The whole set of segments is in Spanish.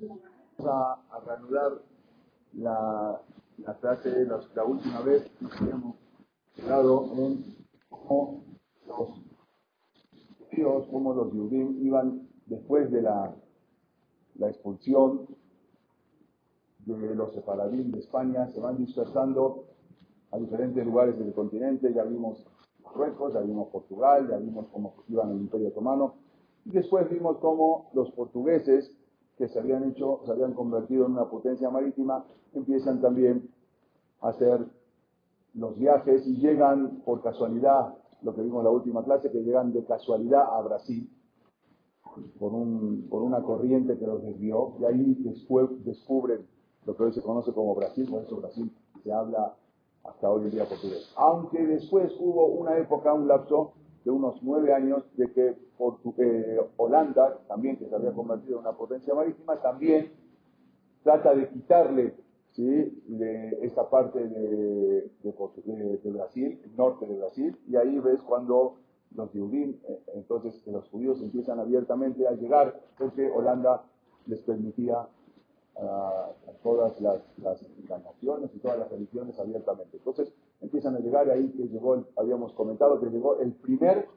Vamos a, reanudar la, la clase, la, la, última vez nos habíamos quedado en cómo los judíos, cómo los judíos iban después de la, la expulsión de los separadín de España, se van dispersando a diferentes lugares del continente, ya vimos Marruecos, ya vimos Portugal, ya vimos cómo iban el Imperio Otomano, y después vimos cómo los portugueses que se habían hecho, se habían convertido en una potencia marítima, empiezan también a hacer los viajes y llegan por casualidad, lo que vimos en la última clase, que llegan de casualidad a Brasil, por, un, por una corriente que los desvió, y ahí después descubren lo que hoy se conoce como Brasil, por eso Brasil se habla hasta hoy en día portugués. Aunque después hubo una época, un lapso de unos nueve años, de que eh, Holanda, también que se había convertido en una potencia marítima, también trata de quitarle ¿sí? de esa parte de, de, Brasil, el norte de Brasil, y ahí ves cuando los judíos, eh, entonces los judíos empiezan abiertamente a llegar, porque Holanda les permitía a, todas las, las, naciones y todas las religiones abiertamente. Entonces empiezan a llegar ahí que llegó, habíamos comentado que llegó el primer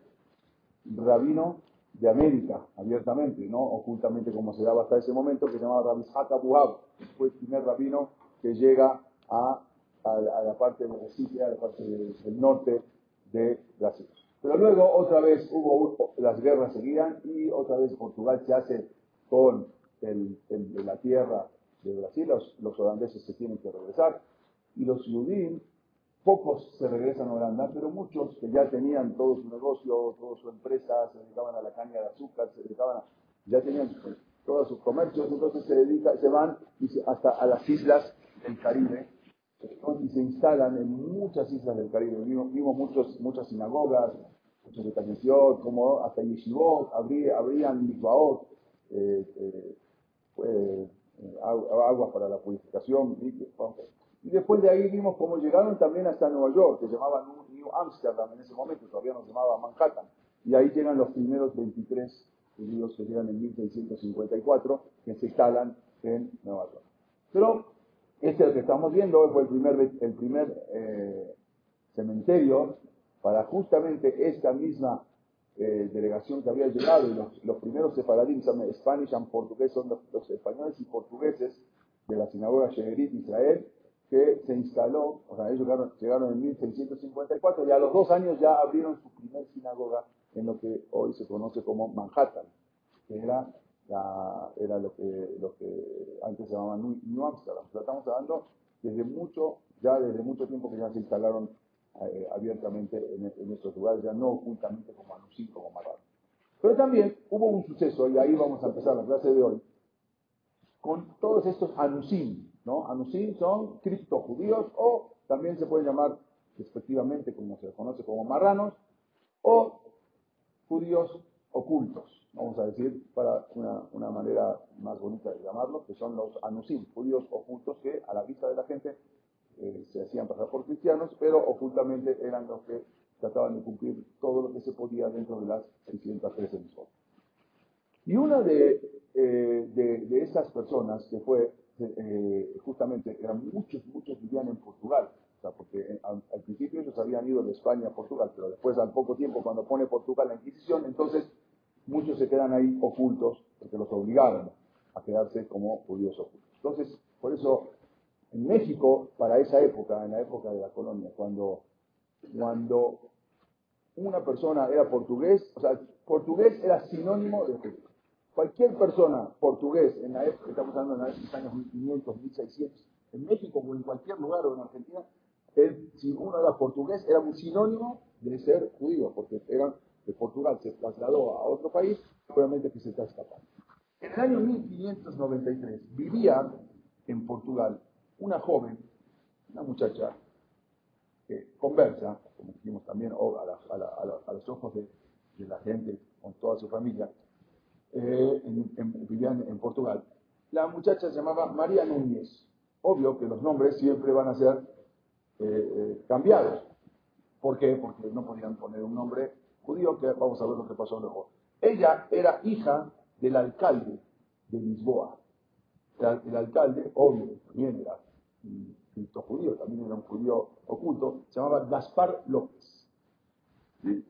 rabino de América, abiertamente, no ocultamente como se daba hasta ese momento, que se llamaba Rabbi Buhab, fue el primer rabino que llega a, la parte de a la parte del norte de Brasil. Pero luego otra vez hubo, las guerras seguían y otra vez Portugal se hace con el, la tierra de Brasil, los, holandeses se tienen que regresar, y los judíos, pocos se regresan a Holanda, pero muchos que ya tenían todo su negocio, toda su empresa, se dedicaban a la caña de azúcar, se dedicaban a, ya tenían todos sus comercios, entonces se dedican, se van hasta a las islas del Caribe, y se instalan en muchas islas del Caribe. Vimos, muchos, muchas sinagogas, muchos de como hasta Yeshivot, abrían mikvaot, eh, eh, eh, aguas para la purificación. Y después de ahí vimos cómo llegaron también hasta Nueva York, que se llamaba New Amsterdam en ese momento, todavía no llamaba Manhattan. Y ahí llegan los primeros 23 judíos que llegan en 1654, que se instalan en Nueva York. Pero este el que estamos viendo fue el primer, el primer eh, cementerio para justamente esta misma eh, delegación que había llegado y los, los primeros separadín, Spanish and portugués, son los, españoles y portugueses de la sinagoga Shemerit Israel, que se instaló, o sea, ellos llegaron, en 1654 y a los dos años ya abrieron su primer sinagoga en lo que hoy se conoce como Manhattan, que era, era lo, que, lo que antes se llamaba New, Amsterdam. estamos hablando desde mucho, ya desde mucho tiempo que ya se instalaron eh, abiertamente en, en, estos lugares, ya no ocultamente como Anusín, como Marrano. Pero también hubo un suceso, y ahí vamos a empezar la clase de hoy, con todos estos Anusim, ¿no? Anusim son criptojudíos o también se pueden llamar respectivamente como se conoce como marranos o judíos ocultos, vamos a decir para una, manera más bonita de llamarlo, que son los Anusim, judíos ocultos que a la vista de la gente eh, se hacían pasar por cristianos, pero ocultamente eran los que trataban de cumplir todo lo que se podía dentro de las 613 mismas. Y una de, eh, de, esas personas que fue, eh, justamente, eran muchos, muchos vivían en Portugal, o sea, porque al, principio ellos habían ido de España a Portugal, pero después al poco tiempo cuando pone Portugal la Inquisición, entonces muchos se quedan ahí ocultos, porque los obligaron a quedarse como judíos ocultos. Entonces, por eso en México, para esa época, en la época de la colonia, cuando, cuando una persona era portugués, o sea, portugués era sinónimo de judío. Cualquier persona portugués en la época, estamos hablando en los años 1500, 1600, en México o en cualquier lugar o en Argentina, si uno era portugués, era un sinónimo de ser judío, porque era de Portugal se trasladó a otro país, obviamente que se está escapando. En el año 1593 vivía en Portugal una joven, una muchacha, que conversa, como dijimos también, a, los ojos de, la gente, con toda su familia, eh, vivían en Portugal. La muchacha se llamaba María Núñez. Obvio que los nombres siempre van a ser eh, eh, cambiados. ¿Por qué? Porque no podían poner un nombre judío, que vamos a ver lo que pasó luego. Ella era hija del alcalde de Lisboa. el, alcalde, obvio, también era judío, también era un judío oculto, se llamaba Gaspar López.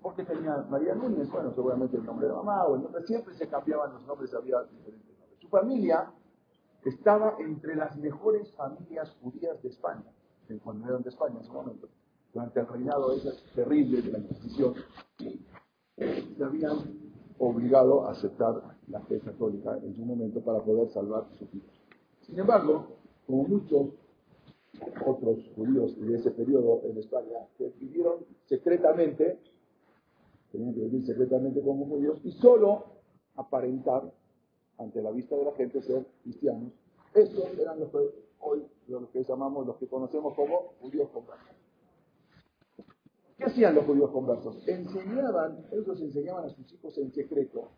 ¿Por qué tenía María Núñez? Bueno, seguramente el nombre de mamá o el nombre, siempre se cambiaban los nombres, había diferentes nombres. Su familia estaba entre las mejores familias judías de España, cuando eran de España en ese momento. Durante el reinado ese terrible de la Inquisición, se habían obligado a aceptar la fe católica en su momento para poder salvar sus hijos. Sin embargo, como muchos otros judíos de ese periodo en España, que vivieron secretamente, tenían que vivir secretamente como judíos, y solo aparentar ante la vista de la gente ser cristianos. Estos eran los que hoy los que llamamos, los que conocemos como judíos conversos. ¿Qué hacían los judíos conversos? Enseñaban, ellos enseñaban a sus hijos en secreto,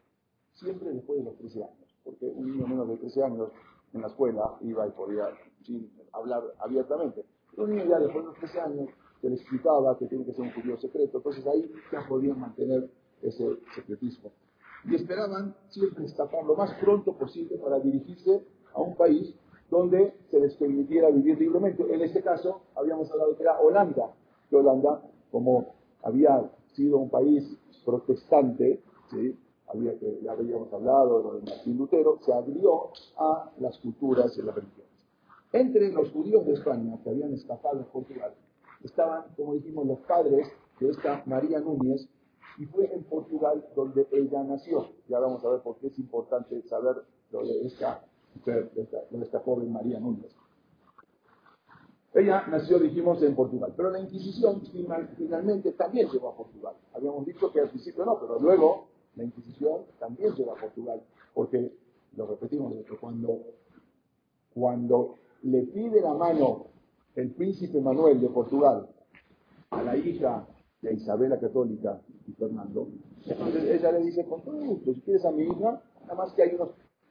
siempre después de los 13 años, porque un niño menos de 13 años en la escuela iba y podía sin hablar abiertamente. Un niño ya después de los 13 años se le explicaba que tiene que ser un judío secreto, entonces ahí ya podían mantener ese secretismo y esperaban siempre escapar lo más pronto posible para dirigirse a un país donde se les permitiera vivir libremente. En este caso, habíamos hablado que era Holanda, que Holanda, como había sido un país protestante, ¿sí? había ya habíamos hablado de Martín Lutero, se abrió a las culturas y las religiones. Entre los judíos de España que habían escapado de Portugal, estaban, como dijimos, los padres de esta María Núñez, y fue en Portugal donde ella nació. Ya vamos a ver por qué es importante saber lo de esta de joven María Núñez. Ella nació, dijimos, en Portugal, pero la Inquisición finalmente también llegó a Portugal. Habíamos dicho que al principio no, pero luego la Inquisición también llegó a Portugal, porque, lo repetimos, cuando, cuando le pide la mano el príncipe Manuel de Portugal a la hija a Isabela Católica y Fernando. Entonces ella le dice, con todo si quieres a mi hija, nada más que hay unos,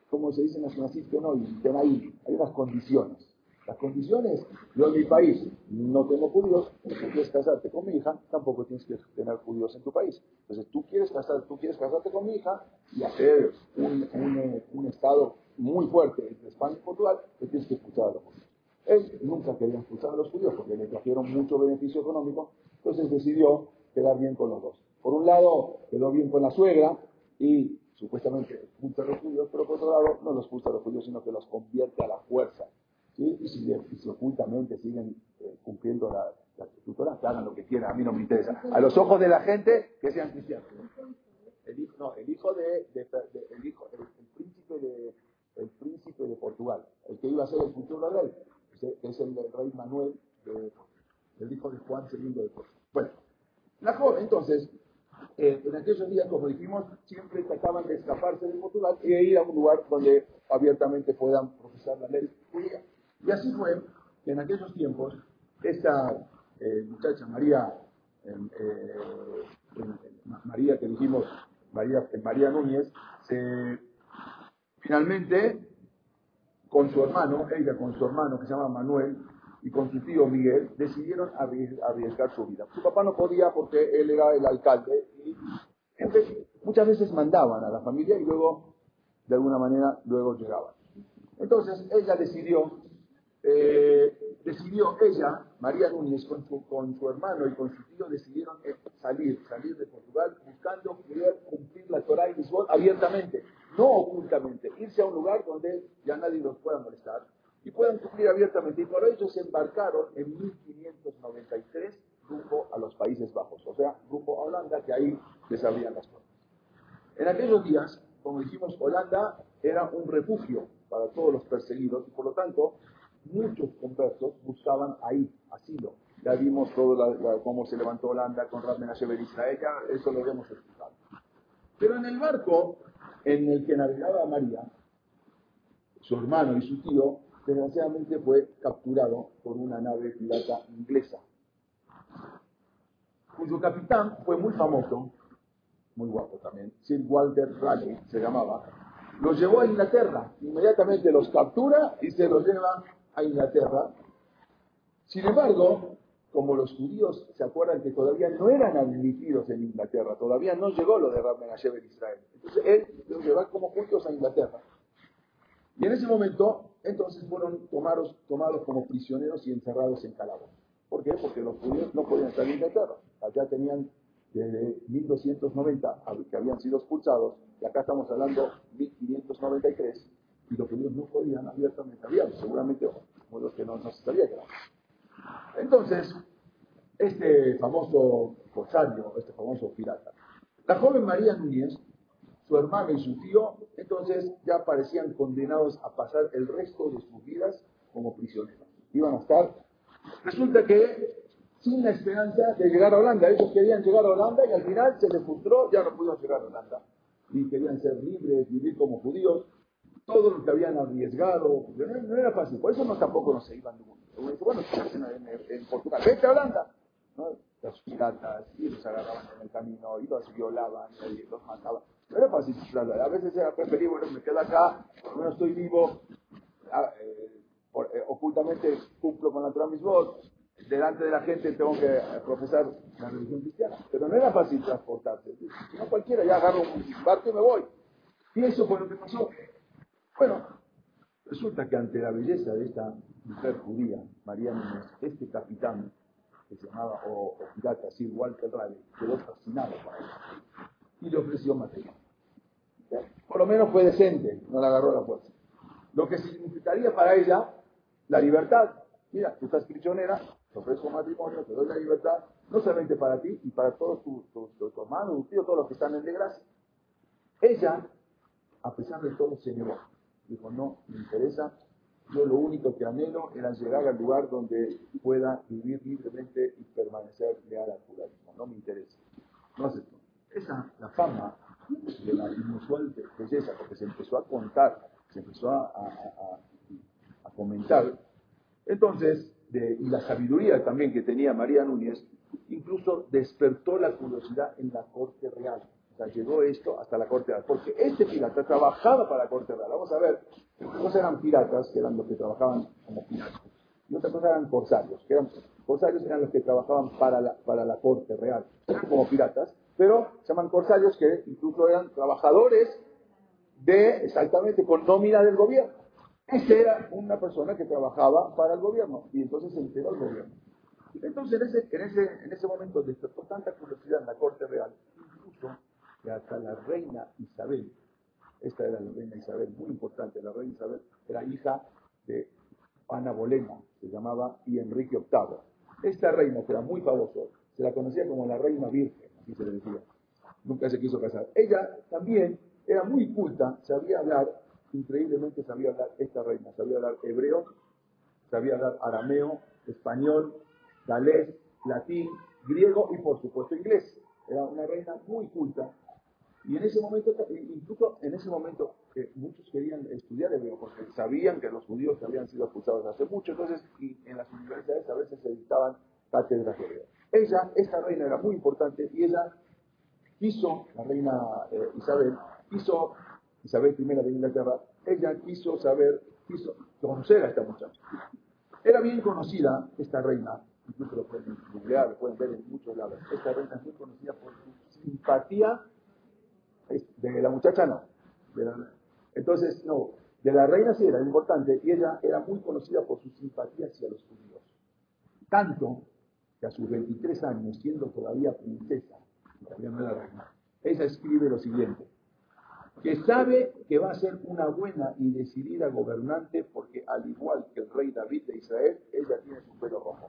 como se dice en nacionalistas, no, ahí, hay unas condiciones. Las condiciones, yo en mi país no tengo judíos, si quieres casarte con mi hija, tampoco tienes que tener judíos en tu país. Entonces tú quieres, casar, tú quieres casarte con mi hija y hacer un, estado muy fuerte entre España y Portugal, te tienes que escuchar a los judíos. Él nunca quería escuchar a los judíos porque le trajeron mucho beneficio económico, entonces decidió quedar bien con los dos. Por un lado, quedó bien con la suegra y supuestamente expulsa a los judíos, pero por otro lado, no los expulsa a los judíos, sino que los convierte a la fuerza. Y, si, ocultamente siguen eh, cumpliendo la, la que hagan lo que quieran, a mí no me interesa. A los ojos de la gente, que sean cristianos. El de, el, hijo, el, príncipe de, el príncipe de Portugal, el que iba a ser el futuro rey, que es el rey Manuel de el hijo de Juan II de Portugal. Bueno, la joven, entonces, eh, en aquellos días, como dijimos, siempre trataban de escaparse de Portugal y ir a un lugar donde abiertamente puedan profesar la ley judía. Y así fue que en aquellos tiempos, esta eh, muchacha María, eh, María que dijimos, María, María Núñez, finalmente, con su hermano, ella con su hermano que se llama Manuel, y con su tío Miguel decidieron arriesgar su vida. Su papá no podía porque él era el alcalde y muchas veces mandaban a la familia y luego, de alguna manera, luego llegaban. Entonces ella decidió, eh, decidió ella, María Núñez, con su, con su hermano y con su tío, decidieron eh, salir, salir de Portugal buscando poder cumplir la Torah y Lisboa abiertamente, no ocultamente, irse a un lugar donde ya nadie los pueda molestar y puedan cumplir abiertamente. Y por ello se embarcaron en 1593 rumbo a los Países Bajos, o sea, rumbo a Holanda, que ahí les abrían las puertas. En aquellos días, como dijimos, Holanda era un refugio para todos los perseguidos y por lo tanto muchos conversos buscaban ahí asilo. Ya vimos todo cómo se levantó Holanda con Rab Menashe Israel, ya eso lo hemos explicado. Pero en el barco en el que navegaba María, su hermano y su tío desgraciadamente fue capturado por una nave pirata inglesa, cuyo capitán fue muy famoso, muy guapo también, Sir Walter Raleigh se llamaba, los llevó a Inglaterra, inmediatamente los captura y se los lleva a Inglaterra. Sin embargo, como los judíos se acuerdan que todavía no eran admitidos en Inglaterra, todavía no llegó lo de Rab Menashe Israel. Entonces él los lleva como judíos a Inglaterra. Y en ese momento, entonces fueron tomados, como prisioneros y encerrados en calabozos. ¿Por qué? Porque los judíos no podían estar en Inglaterra. Allá tenían desde 1290 que habían sido expulsados, y acá estamos hablando 1593, y los judíos no podían abiertamente hablar, seguramente los que no, no se sabía que Entonces, este famoso corsario, este famoso pirata, la joven María Núñez, su hermana y su tío, entonces ya parecían condenados a pasar el resto de sus vidas como prisioneros. Iban a estar. Resulta que sin la esperanza de llegar a Holanda. Ellos querían llegar a Holanda y al final se les frustró, ya no pudieron llegar a Holanda. Y querían ser libres, vivir como judíos. Todo lo que habían arriesgado, no, era fácil. Por eso no tampoco no se iban de Bueno, en, en, Portugal, vete a Holanda. ¿no? Los piratas, y los agarraban en el camino, y los violaban, y los mataban. No era fácil. A veces era preferible, bueno, me quedo acá, no estoy vivo, ah, eh, eh, ocultamente cumplo con la votos delante de la gente tengo que profesar la religión cristiana. Pero no era fácil transportarse. No cualquiera, ya agarro un barco y me voy. Y eso fue lo que pasó. Bueno, resulta que ante la belleza de esta mujer judía, María Núñez, este capitán, que se llamaba, o, pirata, así, Walter Raleigh, quedó fascinado por ella. Y le ofreció material. Por lo menos fue decente, no la agarró la fuerza. Lo que significaría para ella la libertad. Mira, tú estás prisionera, te ofrezco matrimonio, te doy la libertad, no solamente para ti y para todos tus hermanos, tus tíos, todos los que están en desgracia. Ella, a pesar de todo, se negó. Dijo, no, me interesa, yo lo único que anhelo era llegar al lugar donde pueda vivir libremente y permanecer leal al judaísmo. No me interesa. No acepto. Esa, la fama de la inusual belleza, porque se empezó a contar, se empezó a, a comentar, entonces y la sabiduría también que tenía María Núñez, incluso despertó la curiosidad en la corte real. Llegó esto hasta la corte real. Porque este pirata trabajaba para la corte real. Vamos a ver, una cosa eran piratas, que eran los que trabajaban como piratas. Y otra cosa eran corsarios, que eran, corsarios eran los que trabajaban para la, para la corte real. Como piratas, pero se llaman corsarios que incluso eran trabajadores de, exactamente, con nómina del gobierno. Ese era una persona que trabajaba para el gobierno y entonces se enteró el gobierno. Entonces en ese, en ese, en ese momento despertó tanta curiosidad en la corte real, que hasta la reina Isabel, esta era la reina Isabel, muy importante, la reina Isabel era hija de Ana Bolena, se llamaba, y Enrique VIII. Esta reina, que era muy famosa, se la conocía como la reina virgen, así se le decía. Nunca se quiso casar. Ella también era muy culta, sabía hablar increíblemente sabía hablar esta reina, sabía hablar hebreo, sabía hablar arameo, español, galés, latín, griego y por supuesto inglés. Era una reina muy culta. Y en ese momento, incluso en ese momento, que muchos querían estudiar hebreo porque sabían que los judíos habían sido expulsados hace mucho, entonces en las universidades a veces se dictaban cátedras de hebreo. Ella, esta reina era muy importante y ella quiso, la reina eh, Isabel, quiso Isabel I de Inglaterra, ella quiso saber, quiso conocer a esta muchacha. Era bien conocida esta reina, incluso lo pueden googlear, lo pueden ver en muchos lados. Esta reina es muy conocida por su simpatía, de la muchacha no. entonces, no, de la reina sí era importante, y ella era muy conocida por su simpatía hacia los judíos. Tanto que a sus 23 años, siendo todavía princesa, todavía no era reina, ella escribe lo siguiente que sabe que va a ser una buena y decidida gobernante porque al igual que el rey David de Israel, ella tiene su pelo rojo.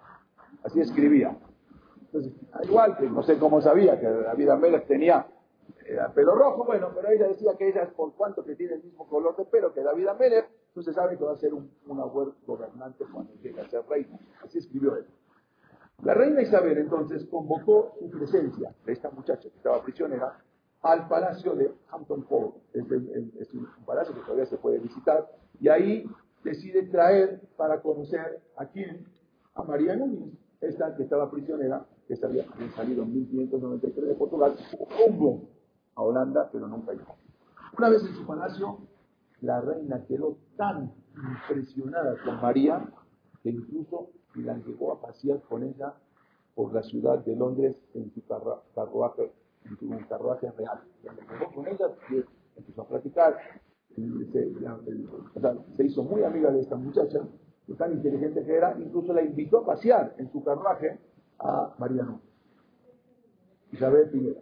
Así escribía. Entonces, al igual que no sé cómo sabía que David Amélez tenía eh, pelo rojo, bueno, pero ella decía que ella es por cuanto que tiene el mismo color de pelo que David Amélez, entonces sabe que va a ser una buena gobernante cuando llegue a ser reina. Así escribió él. La reina Isabel entonces convocó su presencia de esta muchacha que estaba prisionera al palacio de Hampton Court. Es, un palacio que todavía se puede visitar. Y ahí decide traer para conocer a quién, a María Núñez, esta que estaba prisionera, que había salido en 1593 de Portugal, rumbo a Holanda, pero nunca llegó. Una vez en su palacio, la reina quedó tan impresionada con María que incluso la llevó a pasear con ella por la ciudad de Londres en su carruaje en un carruaje real. Y con ella empezó a platicar se, hizo muy amiga de esta muchacha, tan inteligente que era, incluso la invitó a pasear en su carruaje a María Núñez. Isabel I.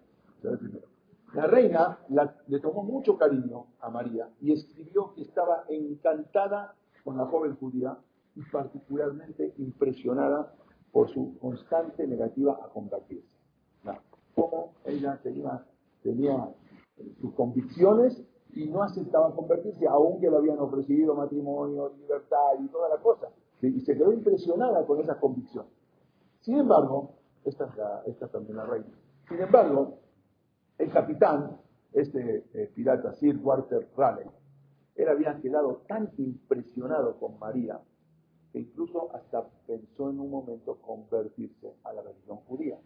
La reina le tomó mucho cariño a María y escribió que estaba encantada con la joven judía y particularmente impresionada por su constante negativa a convertirse. Como ella tenía, tenía sus convicciones y no aceptaba convertirse, aunque le habían ofrecido matrimonio, libertad y toda la cosa. Y se quedó impresionada con esas convicciones. Sin embargo, esta es, la, esta también la reina. Sin embargo, el capitán, este eh, pirata Sir Walter Raleigh, él había quedado tan impresionado con María que incluso hasta pensó en un momento convertirse a la religión judía.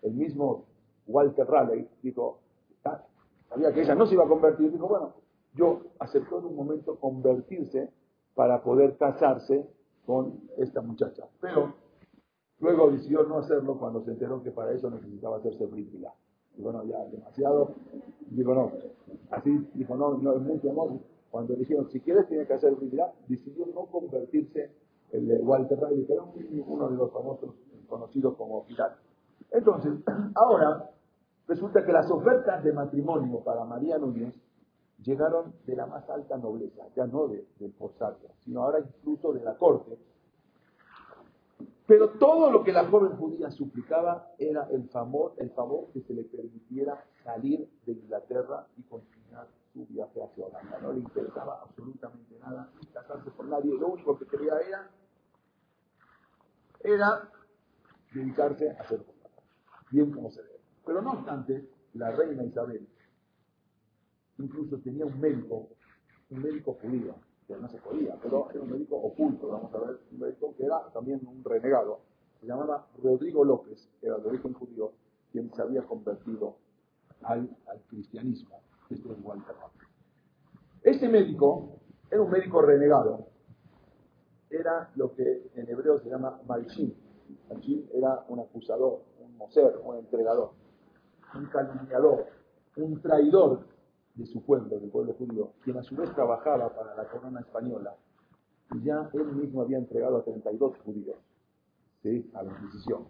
El mismo Walter Raleigh dijo, ah, sabía que ella no se iba a convertir, dijo, bueno, yo aceptó en un momento convertirse para poder casarse con esta muchacha. Pero luego decidió no hacerlo cuando se enteró que para eso necesitaba hacerse brígida. Y bueno, ya demasiado. Dijo, no. Así dijo, no, no es mucho amor. Cuando dijeron, si quieres, tiene que hacer brígida, decidió no convertirse el de Walter Riley, que era uno de los famosos conocidos como pirata. Entonces, ahora resulta que las ofertas de matrimonio para María Núñez llegaron de la más alta nobleza, ya no de, del sino ahora incluso de la corte. Pero todo lo que la joven judía suplicaba era el favor, el favor que se le permitiera salir de Inglaterra y continuar su viaje hacia Holanda. No le interesaba absolutamente nada, casarse con nadie, lo único que quería era era dedicarse a hacer bien como se debe. Pero no obstante, la reina Isabel incluso tenía un médico, un médico judío, que no se podía, pero era un médico oculto, vamos a ver, un médico que era también un renegado, se llamaba Rodrigo López, era de origen judío, quien se había convertido al, cristianismo. Esto es Walter Este médico era un médico renegado, era lo que en hebreo se llama Malchim. Malchim era un acusador, un moser, un entregador, un calumniador, un traidor de su pueblo, del pueblo judío, quien a su vez trabajaba para la corona española. Y ya él mismo había entregado a 32 judíos ¿sí? a la Inquisición.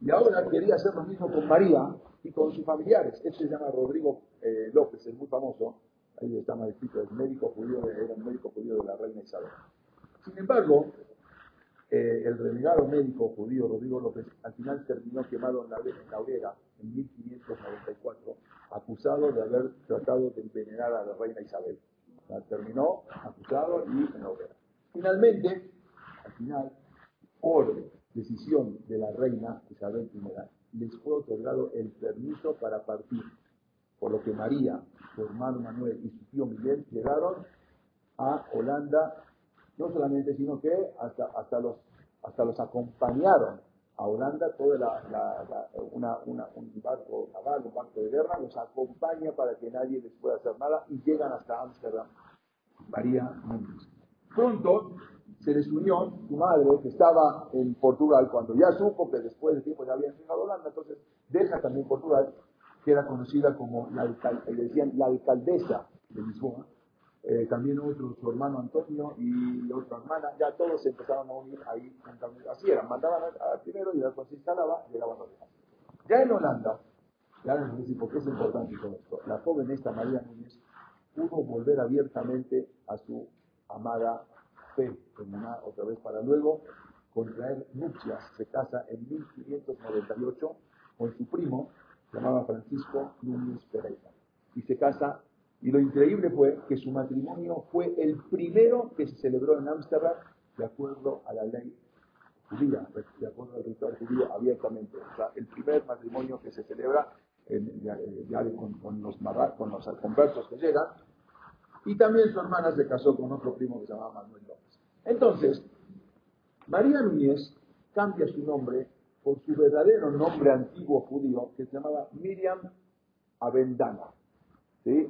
Y ahora quería hacer lo mismo con María y con sus familiares. Este se llama Rodrigo eh, López, es muy famoso. Ahí está escrito, el médico judío, era un médico judío de la reina Isabel. Sin embargo, eh, el renegado médico judío Rodrigo López al final terminó quemado en la, hoguera en 1594, acusado de haber tratado de envenenar a la reina Isabel. terminó acusado y en la hoguera. Finalmente, al final, por decisión de la reina Isabel I, les fue otorgado el permiso para partir, por lo que María, su hermano Manuel y su tío Miguel llegaron a Holanda no solamente, sino que hasta, hasta, los, hasta los acompañaron a Holanda, toda la, una, un barco naval, un barco de guerra, los acompaña para que nadie les pueda hacer nada y llegan hasta Ámsterdam. María Núñez. Pronto se les unió su madre, que estaba en Portugal, cuando ya supo que después de tiempo ya habían llegado a Holanda, entonces deja también Portugal, que era conocida como la, le decían la alcaldesa de Lisboa, eh, también otro, su hermano Antonio y otra hermana, ya todos se empezaron a unir ahí, así eran, mandaban al primero y después se instalaba, llegaban los. Ya en Holanda, ya les voy por qué es importante todo esto, la joven esta María Núñez pudo volver abiertamente a su amada fe otra vez para luego contraer nupcias, se casa en 1598 con su primo, llamado Francisco Núñez Pereira, y se casa y lo increíble fue que su matrimonio fue el primero que se celebró en Ámsterdam de acuerdo a la ley judía, de acuerdo al ritual judío abiertamente. O sea, el primer matrimonio que se celebra ya, con, los con los conversos que llegan. Y también su hermana se casó con otro primo que se llamaba Manuel López. Entonces, María Núñez cambia su nombre por su verdadero nombre antiguo judío, que se llamaba Miriam Avendana.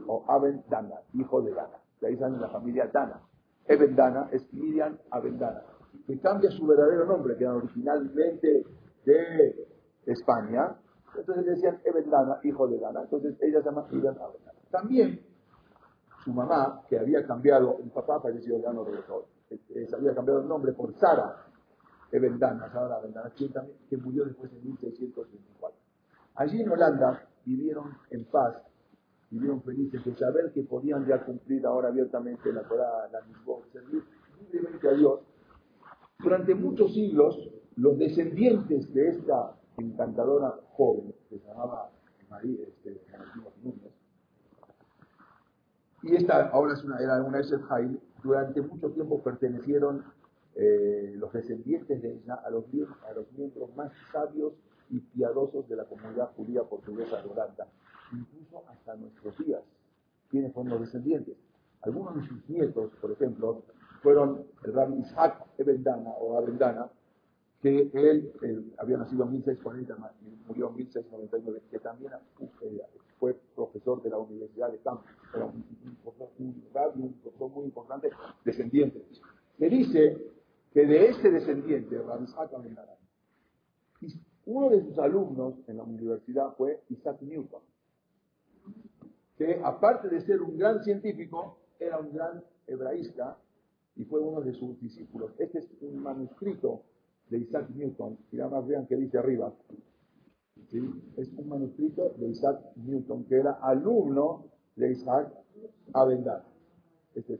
O Aben Dana, hijo de Dana. De ahí sale la familia Dana. Eben Dana es Miriam Abendana, que cambia su verdadero nombre, que era originalmente de España. Entonces le decían Eben Dana, hijo de Dana. Entonces ella se llama Miriam Abendana. También su mamá, que había cambiado, el papá falleció, ya no regresó, eh, eh, se había cambiado el nombre por Sara Evendana, Sara Evendana, que murió después en 1624. Allí en Holanda vivieron en paz, vivieron felices de saber que podían ya cumplir ahora abiertamente la Torah, la misma, servir libremente a Dios. Durante muchos siglos, los descendientes de esta encantadora joven, que se llamaba María, este, Núñez, y esta ahora es una, era una Hail, durante mucho tiempo pertenecieron eh, los descendientes de ella a los, a los miembros más sabios y piadosos de la comunidad judía portuguesa de Holanda, incluso hasta nuestros días. ¿Quiénes son los descendientes? Algunos de sus nietos, por ejemplo, fueron el rabbi Isaac Ebendana o Abendana, que él, había nacido en 1640 y murió en 1699, que también eh, fue profesor de la Universidad de Cambridge, un, un, profesor muy importante, descendiente. Se dice que de este descendiente, Rabbi Isaac Abendana, uno de sus alumnos en la universidad fue Isaac Newton, que aparte de ser un gran científico, era un gran hebraísta y fue uno de sus discípulos. Este es un manuscrito de Isaac Newton, y nada más vean que dice arriba. Es un manuscrito de Isaac Newton, que era alumno de Isaac Avendar. Este,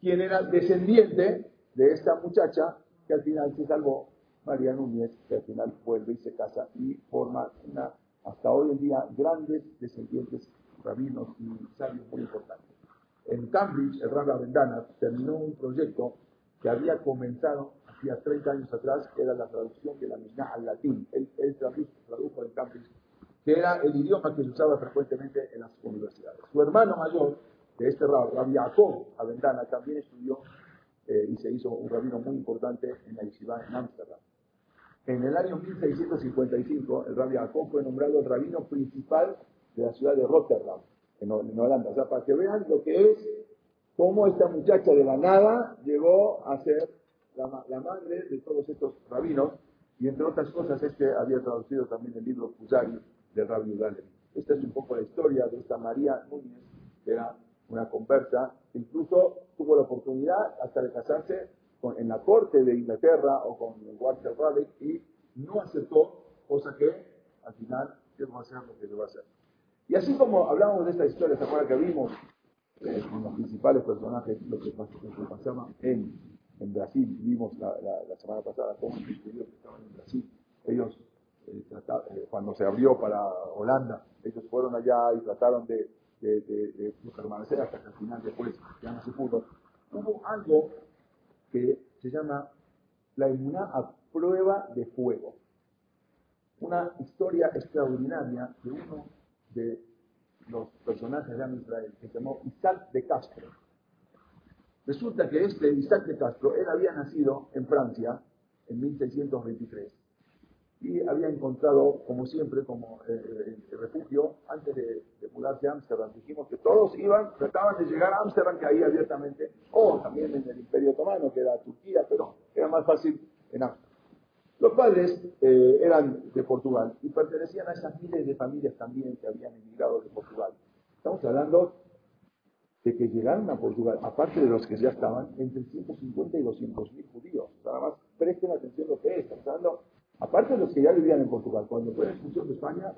quien era descendiente de esta muchacha que al final se salvó, María Núñez, que al final vuelve y se casa y forma una, hasta hoy en día, grandes descendientes rabinos y sabios muy importantes. En Cambridge, el Rabbi Avendana terminó un proyecto que había comenzado hacía 30 años atrás, que era la traducción de la Mishnah al latín. Él, tradujo, en Cambridge, que era el idioma que se usaba frecuentemente en las universidades. Su hermano mayor de este rabbi, Rabbi Jacob Avendana, también estudió eh, y se hizo un rabino muy importante en la Yeshiva en Ámsterdam. En el año 1655, el rabbi Jacob fue nombrado el rabino principal de la ciudad de Rotterdam, en, en Holanda. O sea, para que vean lo que es cómo esta muchacha de la nada llegó a ser la, madre de todos estos rabinos, y entre otras cosas este había traducido también el libro Fusari del rabbi Udale. Esta es un poco la historia de esta María Núñez, que era una conversa, incluso tuvo la oportunidad hasta de casarse con, en la corte de Inglaterra o con Walter Raleigh y no aceptó, cosa que al final va a hacer lo que va a hacer. Y así como hablamos de esta historia, ¿se acuerdan que vimos eh, los principales personajes, lo que, pasaba en, en Brasil? Vimos la, la, semana pasada cómo los que estaban en Brasil. Ellos, eh, eh, cuando se abrió para Holanda, ellos fueron allá y trataron de, de, de, permanecer hasta que al final después ya no se pudo. Hubo algo que se llama la inmunidad a prueba de fuego. Una historia extraordinaria de uno de los personajes de Israel, que se llamó Isaac de Castro. Resulta que este Isaac de Castro, él había nacido en Francia en 1623 y había encontrado, como siempre, como eh, eh, refugio antes de, mudarse a Ámsterdam. Dijimos que todos iban, trataban de llegar a Ámsterdam, que ahí abiertamente, o también en el Imperio Otomano, que era Turquía, pero era más fácil en Ámsterdam. Los padres eh, eran de Portugal y pertenecían a esas miles de familias también que habían emigrado de Portugal. Estamos hablando de que llegaron a Portugal, aparte de los que ya estaban, entre 150 y 200 mil judíos. Nada más presten atención a lo que es. Estamos hablando, aparte de los que ya vivían en Portugal, cuando fue la expulsión de España,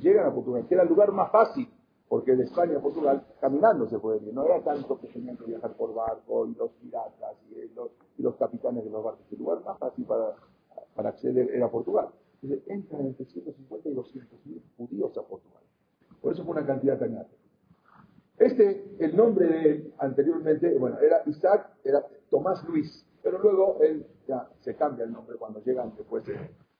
llegan a Portugal, que era el lugar más fácil, porque de España a Portugal caminando se puede ir. No era tanto que tenían que viajar por barco y los piratas y los, y los capitanes de los barcos. El lugar más fácil para para acceder era Portugal. Entonces entran entre 150 y 200 mil judíos a Portugal. Por eso fue una cantidad tan grande. Este, el nombre de él anteriormente, bueno, era Isaac, era Tomás Luis, pero luego él ya se cambia el nombre cuando llegan después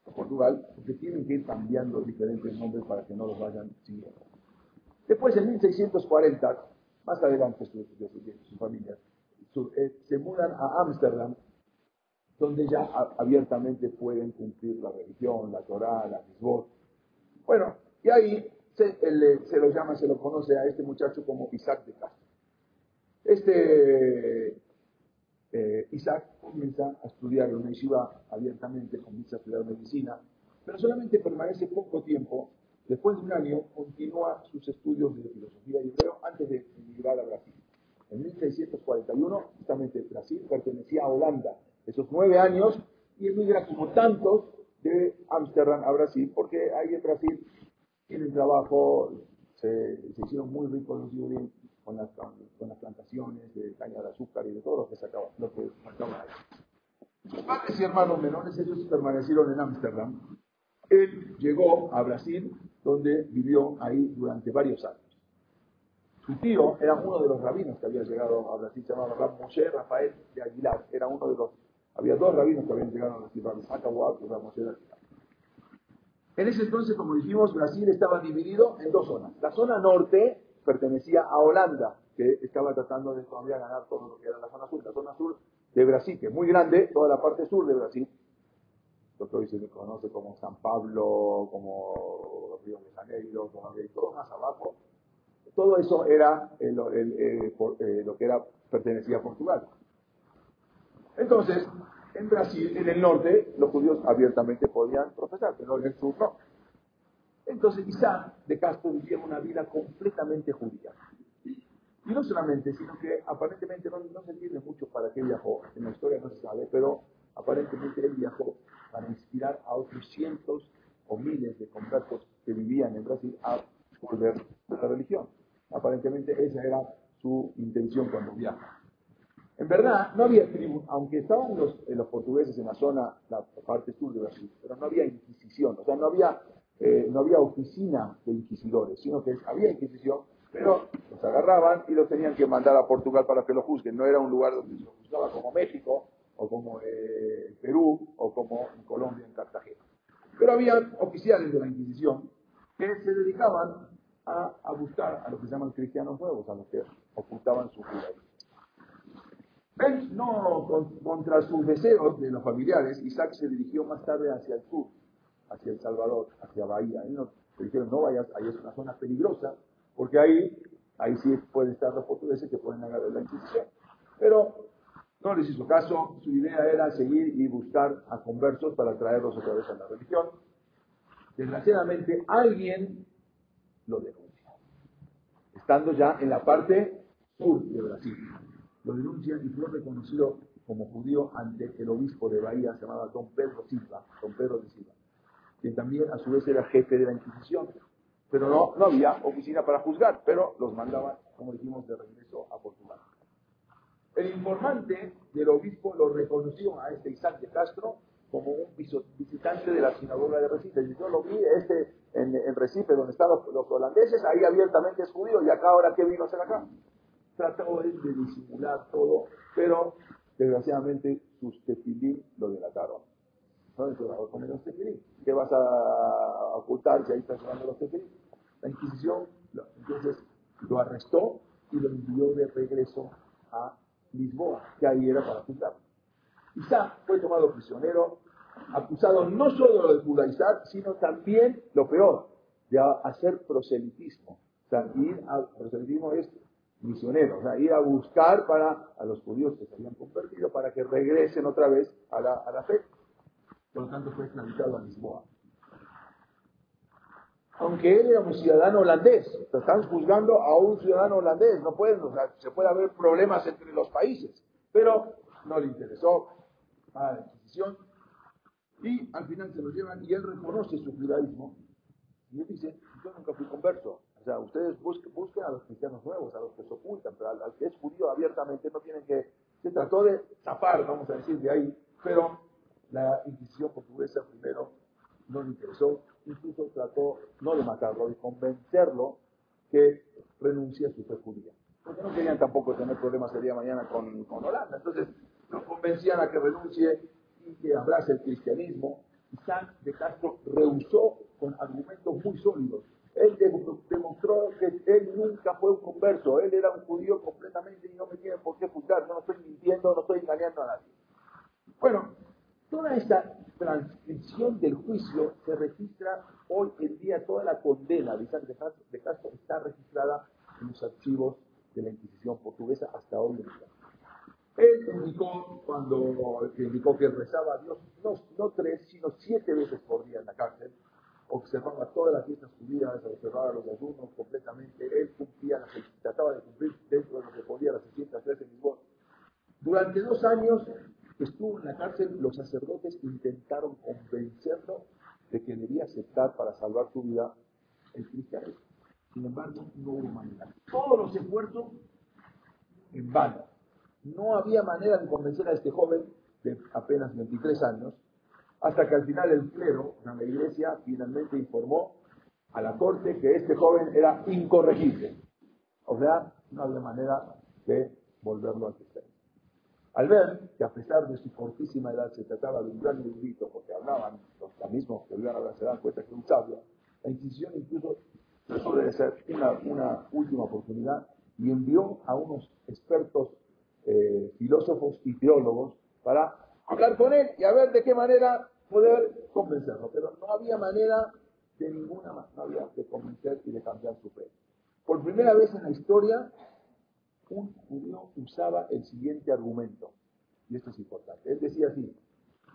a Portugal, porque tienen que ir cambiando diferentes nombres para que no los vayan siguiendo. Después, en 1640, más adelante su, su, familia, eh, se mudan a Ámsterdam donde ya abiertamente pueden cumplir la religión, la Torah, la misbot. Bueno, y ahí se, lo llama, se lo conoce a este muchacho como Isaac de Castro. Este eh, Isaac comienza a estudiar en una yeshiva abiertamente, comienza a estudiar medicina, pero solamente permanece poco tiempo Después de un año, continúa sus estudios de filosofía y hebreo antes de emigrar a Brasil. En 1641, justamente Brasil pertenecía a Holanda. Esos nueve años, y emigra como tantos de Ámsterdam a Brasil, porque ahí en Brasil tienen trabajo, se, hicieron muy ricos los judíos con las, con las plantaciones de caña de azúcar y de todo lo que sacaba, lo que sacaban ahí. Sus padres y hermanos menores, ellos permanecieron en Ámsterdam. Él llegó a Brasil, donde vivió ahí durante varios años. Su tío era uno de los rabinos que había llegado a Brasil, se llamaba Rafael de Aguilar. Era uno de los, había dos rabinos que habían llegado a Brasil, Rab y Rab Moshe de. En ese entonces, como dijimos, Brasil estaba dividido en dos zonas. La zona norte pertenecía a Holanda, que estaba tratando de todavía ganar todo lo que era la zona sur. La zona sur de Brasil, que es muy grande, toda la parte sur de Brasil, lo que hoy se conoce como San Pablo, como Río de Janeiro, como todo más abajo, todo eso era eh, eh, lo que era, pertenecía a Portugal. Entonces, en Brasil, en el norte, los judíos abiertamente podían profesar, pero en el sur no. Entonces Isaac de Castro vivía una vida completamente judía. Y no solamente, sino que aparentemente no, no, se entiende mucho para qué viajó, en la historia no se sabe, pero aparentemente él viajó para inspirar a otros cientos o miles de conversos que vivían en Brasil a volver a la religión. Aparentemente esa era su intención cuando viaja. En verdad, no había tribu, aunque estaban los, eh, los, portugueses en la zona, la parte sur de Brasil, pero no había inquisición, o sea, no había, eh, no había oficina de inquisidores, sino que había inquisición, pero los agarraban y los tenían que mandar a Portugal para que lo juzguen. No era un lugar donde se lo juzgaba como México, o como eh, Perú, o como en Colombia, en Cartagena. Pero había oficiales de la Inquisición que se dedicaban a, buscar a los que se llaman cristianos nuevos, a los que ocultaban su judaísmo. No contra sus deseos de los familiares, Isaac se dirigió más tarde hacia el sur, hacia El Salvador, hacia Bahía. Y no, le dijeron, no vayas, ahí es una zona peligrosa, porque ahí, ahí sí pueden estar los portugueses que pueden agarrar la Inquisición. Pero no les hizo caso, su idea era seguir y buscar a conversos para traerlos otra vez a la religión. Desgraciadamente, alguien lo denuncia. Estando ya en la parte sur de Brasil. Lo denuncia y fue reconocido como judío ante el obispo de Bahía llamado Don Pedro Silva, Don Pedro de Silva, quien también a su vez era jefe de la Inquisición. Pero no, no había oficina para juzgar, pero los mandaban, como dijimos, de regreso a Portugal. El informante del obispo lo reconoció a este Isaac de Castro como un visitante de la sinagoga de Recife. Y yo lo vi este, en, Recife, donde están los, holandeses, ahí abiertamente es judío, y acá ahora, ¿qué vino a hacer acá? Trató él de disimular todo, pero desgraciadamente sus tefilín lo delataron. ¿Qué vas a ocultar si ahí estás llevando los tefilín? La Inquisición, entonces, lo arrestó y lo envió de regreso a Lisboa, que ahí era para juzgar. Isaac fue tomado prisionero, acusado no solo de judaizar, sino también, lo peor, de hacer proselitismo. O ir a, proselitismo es misionero, o sea, ir a buscar para a los judíos que se habían convertido para que regresen otra vez a la, a la fe. Por lo tanto, fue esclavizado a Lisboa. Aunque él era un ciudadano holandés, están juzgando a un ciudadano holandés, no pueden, o sea, se puede haber problemas entre los países, pero no le interesó, a la Inquisición, y al final se lo llevan y él reconoce su judaísmo. Y él dice, yo nunca fui converso. O sea, ustedes busquen, a los cristianos nuevos, a los que se ocultan, pero al, que es judío abiertamente no tienen que... Se trató de zafar, vamos a decir, de ahí, pero la Inquisición portuguesa primero no le interesó, incluso trató no de matarlo, de convencerlo que renuncie a su fe judía. Porque no querían tampoco tener problemas el día de mañana con, con Holanda. Entonces, lo convencían a que renuncie y que abrace el cristianismo. Y San de Castro rehusó con argumentos muy sólidos. Él demostró que él nunca fue un converso, él era un judío completamente y no me tienen por qué juzgar, no estoy mintiendo, no estoy engañando a nadie. Bueno, toda esta transcripción del juicio se registra hoy en día, toda la condena de San de Castro está registrada en los archivos de la Inquisición portuguesa hasta hoy en día. Él indicó, cuando indicó que rezaba a Dios, no, no tres, sino siete veces por día en la cárcel, observaba todas las fiestas judías, observaba los ayunos completamente, él cumplía, las, trataba de cumplir dentro de lo que podía las 613 mismos. Durante dos años estuvo en la cárcel, los sacerdotes intentaron convencerlo de que debía aceptar para salvar su vida el cristianismo. Sin embargo, no hubo manera. Todos los esfuerzos en vano. No había manera de convencer a este joven de apenas 23 años, hasta que al final el clero, la iglesia, finalmente informó a la corte que este joven era incorregible. O sea, no había manera de volverlo a cristianismo. Al ver que a pesar de su cortísima edad se trataba de un gran erudito, porque hablaban los mismos que iban a se dan cuenta que un sabio, la Inquisición incluso trató de ser una, una última oportunidad y envió a unos expertos eh, filósofos y teólogos para hablar con él y a ver de qué manera poder convencerlo. Pero no había manera de ninguna manera de convencer y de cambiar su fe. Por primera vez en la historia, un judío usaba el siguiente argumento, y esto es importante. Él decía así,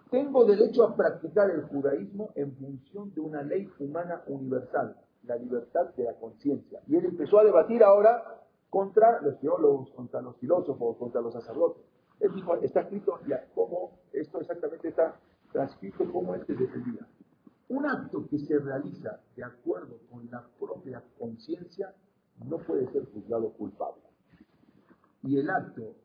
tengo derecho a practicar el judaísmo en función de una ley humana universal, la libertad de la conciencia. Y él empezó a debatir ahora contra los teólogos, contra los filósofos, contra los sacerdotes. Él dijo, está escrito ya cómo esto exactamente está transcrito cómo él se defendía. Un acto que se realiza de acuerdo con la propia conciencia no puede ser juzgado culpable. Y el acto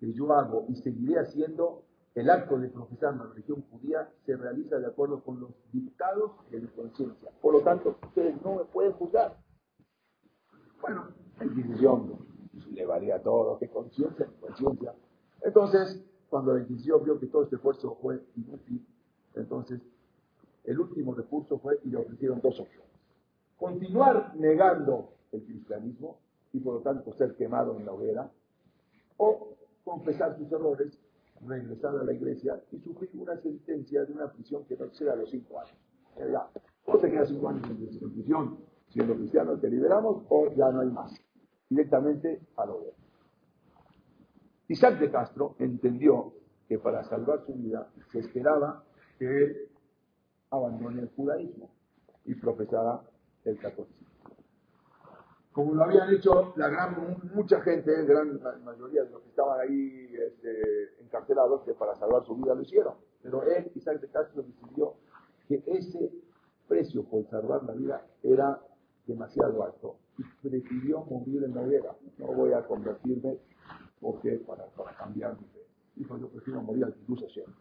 que yo hago y seguiré haciendo, el acto de profesar la religión judía, se realiza de acuerdo con los dictados de mi conciencia. Por lo tanto, ustedes no me pueden juzgar. Bueno, la Inquisición le valía todo, qué conciencia, conciencia. Entonces, cuando la Inquisición vio que todo este esfuerzo fue inútil, entonces el último recurso fue y le ofrecieron dos opciones. Continuar negando el cristianismo y por lo tanto ser quemado en la hoguera, o confesar sus errores, regresar a la iglesia y sufrir una sentencia de una prisión que no exceda los cinco años. O se queda cinco años en prisión siendo cristiano, te liberamos o ya no hay más. Directamente a la hoguera. Isaac de Castro entendió que para salvar su vida se esperaba que él abandone el judaísmo y profesara el catolicismo. Como lo habían hecho gran, mucha gente, la gran mayoría de los que estaban ahí este, encarcelados, que para salvar su vida lo hicieron. Pero él, Isaac de Castro, decidió que ese precio por salvar la vida era demasiado alto y prefirió morir en la hoguera. No voy a convertirme porque para, para cambiar mi fe. Dijo, yo prefiero morir al incluso siempre.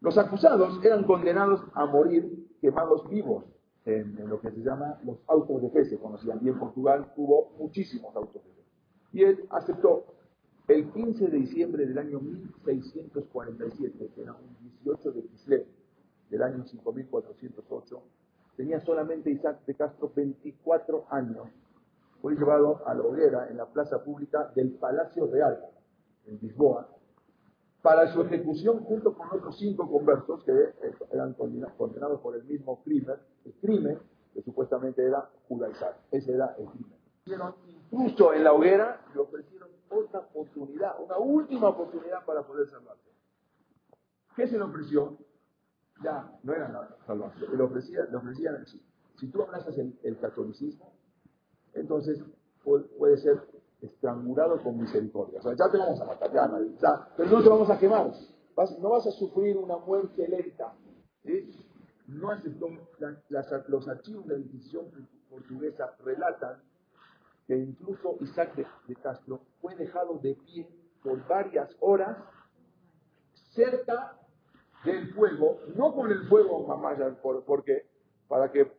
Los acusados eran condenados a morir quemados vivos en, lo que se llama los autos de fe, se conocían. Y en Portugal hubo muchísimos autos de fe. Y él aceptó el 15 de diciembre del año 1647, que era un 18 de Kislev, del año 5408, tenía solamente Isaac de Castro 24 años fue llevado a la hoguera en la plaza pública del Palacio Real, en Lisboa, para su ejecución junto con otros cinco conversos que eran condenados por el mismo crimen, el crimen que supuestamente era judaizar. Ese era el crimen. Incluso en la hoguera le ofrecieron otra oportunidad, una última oportunidad para poder salvarse. ¿Qué se le ofreció? Ya, no era la salvación. Le ofrecían, le ofrecían. Si tú abrazas el catolicismo, entonces puede ser estrangulado con misericordia. O sea, ya te vamos a matar, ya, ya pero no te vamos a quemar. no vas a sufrir una muerte lenta. No aceptó, los archivos de la Inquisición portuguesa relatan que incluso Isaac de, Castro fue dejado de pie por varias horas cerca del fuego, no con el fuego mamá, porque para que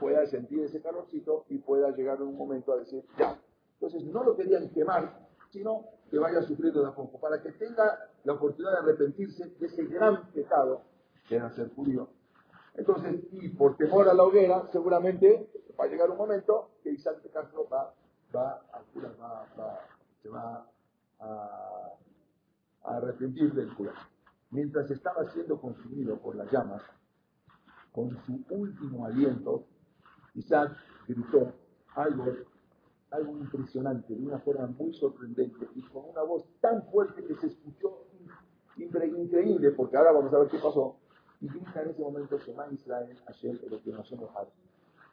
pueda sentir ese calorcito y pueda llegar en un momento a decir, ya. Entonces no lo querían quemar, sino que vaya sufriendo de a poco, para que tenga la oportunidad de arrepentirse de ese gran pecado que era ser judío. Entonces, y por temor a la hoguera, seguramente va a llegar un momento que Isaac Castro va, va, va, va se va a, a arrepentir del cura. Mientras estaba siendo consumido por las llamas, con su último aliento, Isaac gritó algo, algo impresionante, de una forma muy sorprendente y con una voz tan fuerte que se escuchó increíble, porque ahora vamos a ver qué pasó. Y grita en ese momento, Shema Israel, Hashem, el que nos hemos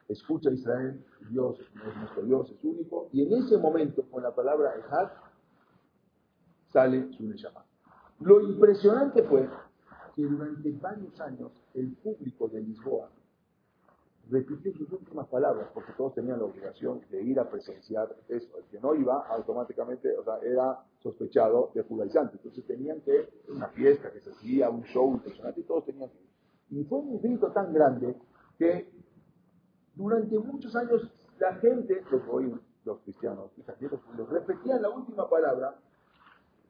Escucha Israel, Dios es nuestro Dios, es único, y en ese momento, con la palabra Ejad, sale su Neshama. Lo impresionante fue que durante varios años el público de Lisboa repitió sus últimas palabras, porque todos tenían la obligación de ir a presenciar eso. El que no iba, automáticamente, o sea, era sospechado de judaizante. Entonces tenían que, una fiesta que se hacía, un show impresionante, y todos tenían que ir. Y fue un grito tan grande que durante muchos años la gente, los hoy los cristianos, los repetían la última palabra,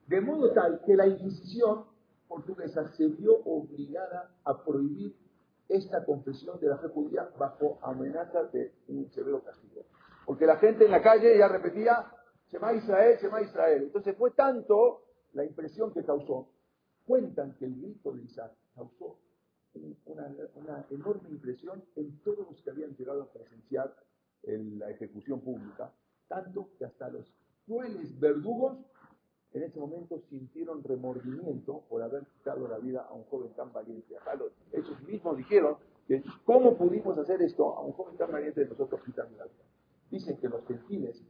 de modo tal que la Inquisición portuguesa se vio obligada a prohibir esta confesión de la fe judía bajo amenaza de un severo castigo. Porque la gente en la calle ya repetía, Shema Israel, Shema Israel. Entonces fue tanto la impresión que causó. Cuentan que el grito de Isaac causó una, enorme impresión en todos los que habían llegado a presenciar la ejecución pública, tanto que hasta los crueles verdugos en ese momento sintieron remordimiento por haber quitado la vida a un joven tan valiente. ellos mismos dijeron que cómo pudimos hacer esto a un joven tan valiente de nosotros quitando la vida. Dicen que los gentiles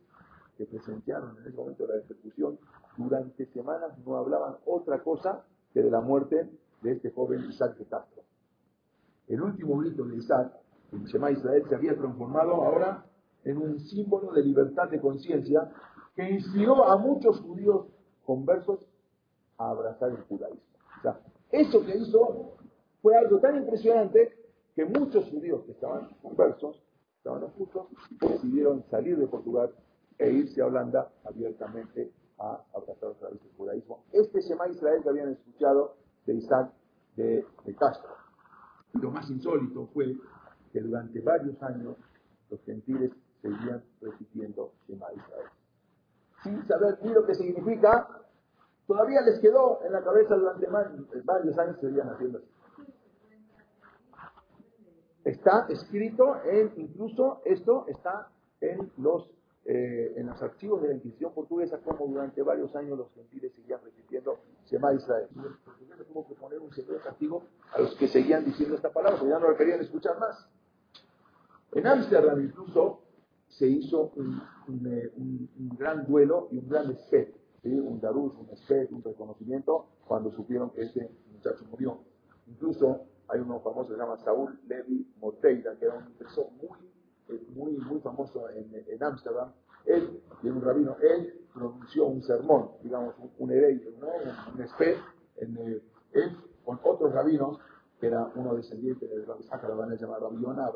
que presenciaron en ese momento la ejecución durante semanas no hablaban otra cosa que de la muerte de este joven Isaac de Castro. El último grito de Isaac, el Shema Israel, se había transformado ahora en un símbolo de libertad de conciencia que inspiró a muchos judíos conversos a abrazar el judaísmo. O sea, eso que hizo fue algo tan impresionante que muchos judíos que estaban conversos, estaban ocultos, decidieron salir de Portugal e irse a Holanda abiertamente a abrazar otra vez el judaísmo. Este Shema Israel que habían escuchado de Isaac de, Castro. lo más insólito fue que durante varios años los gentiles seguían repitiendo Shema Israel sin saber ni lo que significa, todavía les quedó en la cabeza durante varios años, seguían haciendo así. Está escrito en, incluso esto está en los, eh, en los archivos de la Inquisición portuguesa, como durante varios años los gentiles seguían repitiendo Shema Israel. Los portugueses tuvo que poner un severo castigo a los que seguían diciendo esta palabra, porque ya no la querían escuchar más. En Ámsterdam incluso se hizo un, eh, gran duelo y un gran espet, un darush, un espet, un reconocimiento cuando supieron que ese muchacho murió. Incluso hay uno famoso que se llama Saúl Levi Moteira, que era un impresor muy, eh, muy, muy famoso en Ámsterdam. él, y un rabino, él pronunció un sermón, digamos, un, un ¿no? un, espet, en, eh, él con otros rabinos, que era uno descendiente de Rabbi Saka llamado Rabbi Yonah,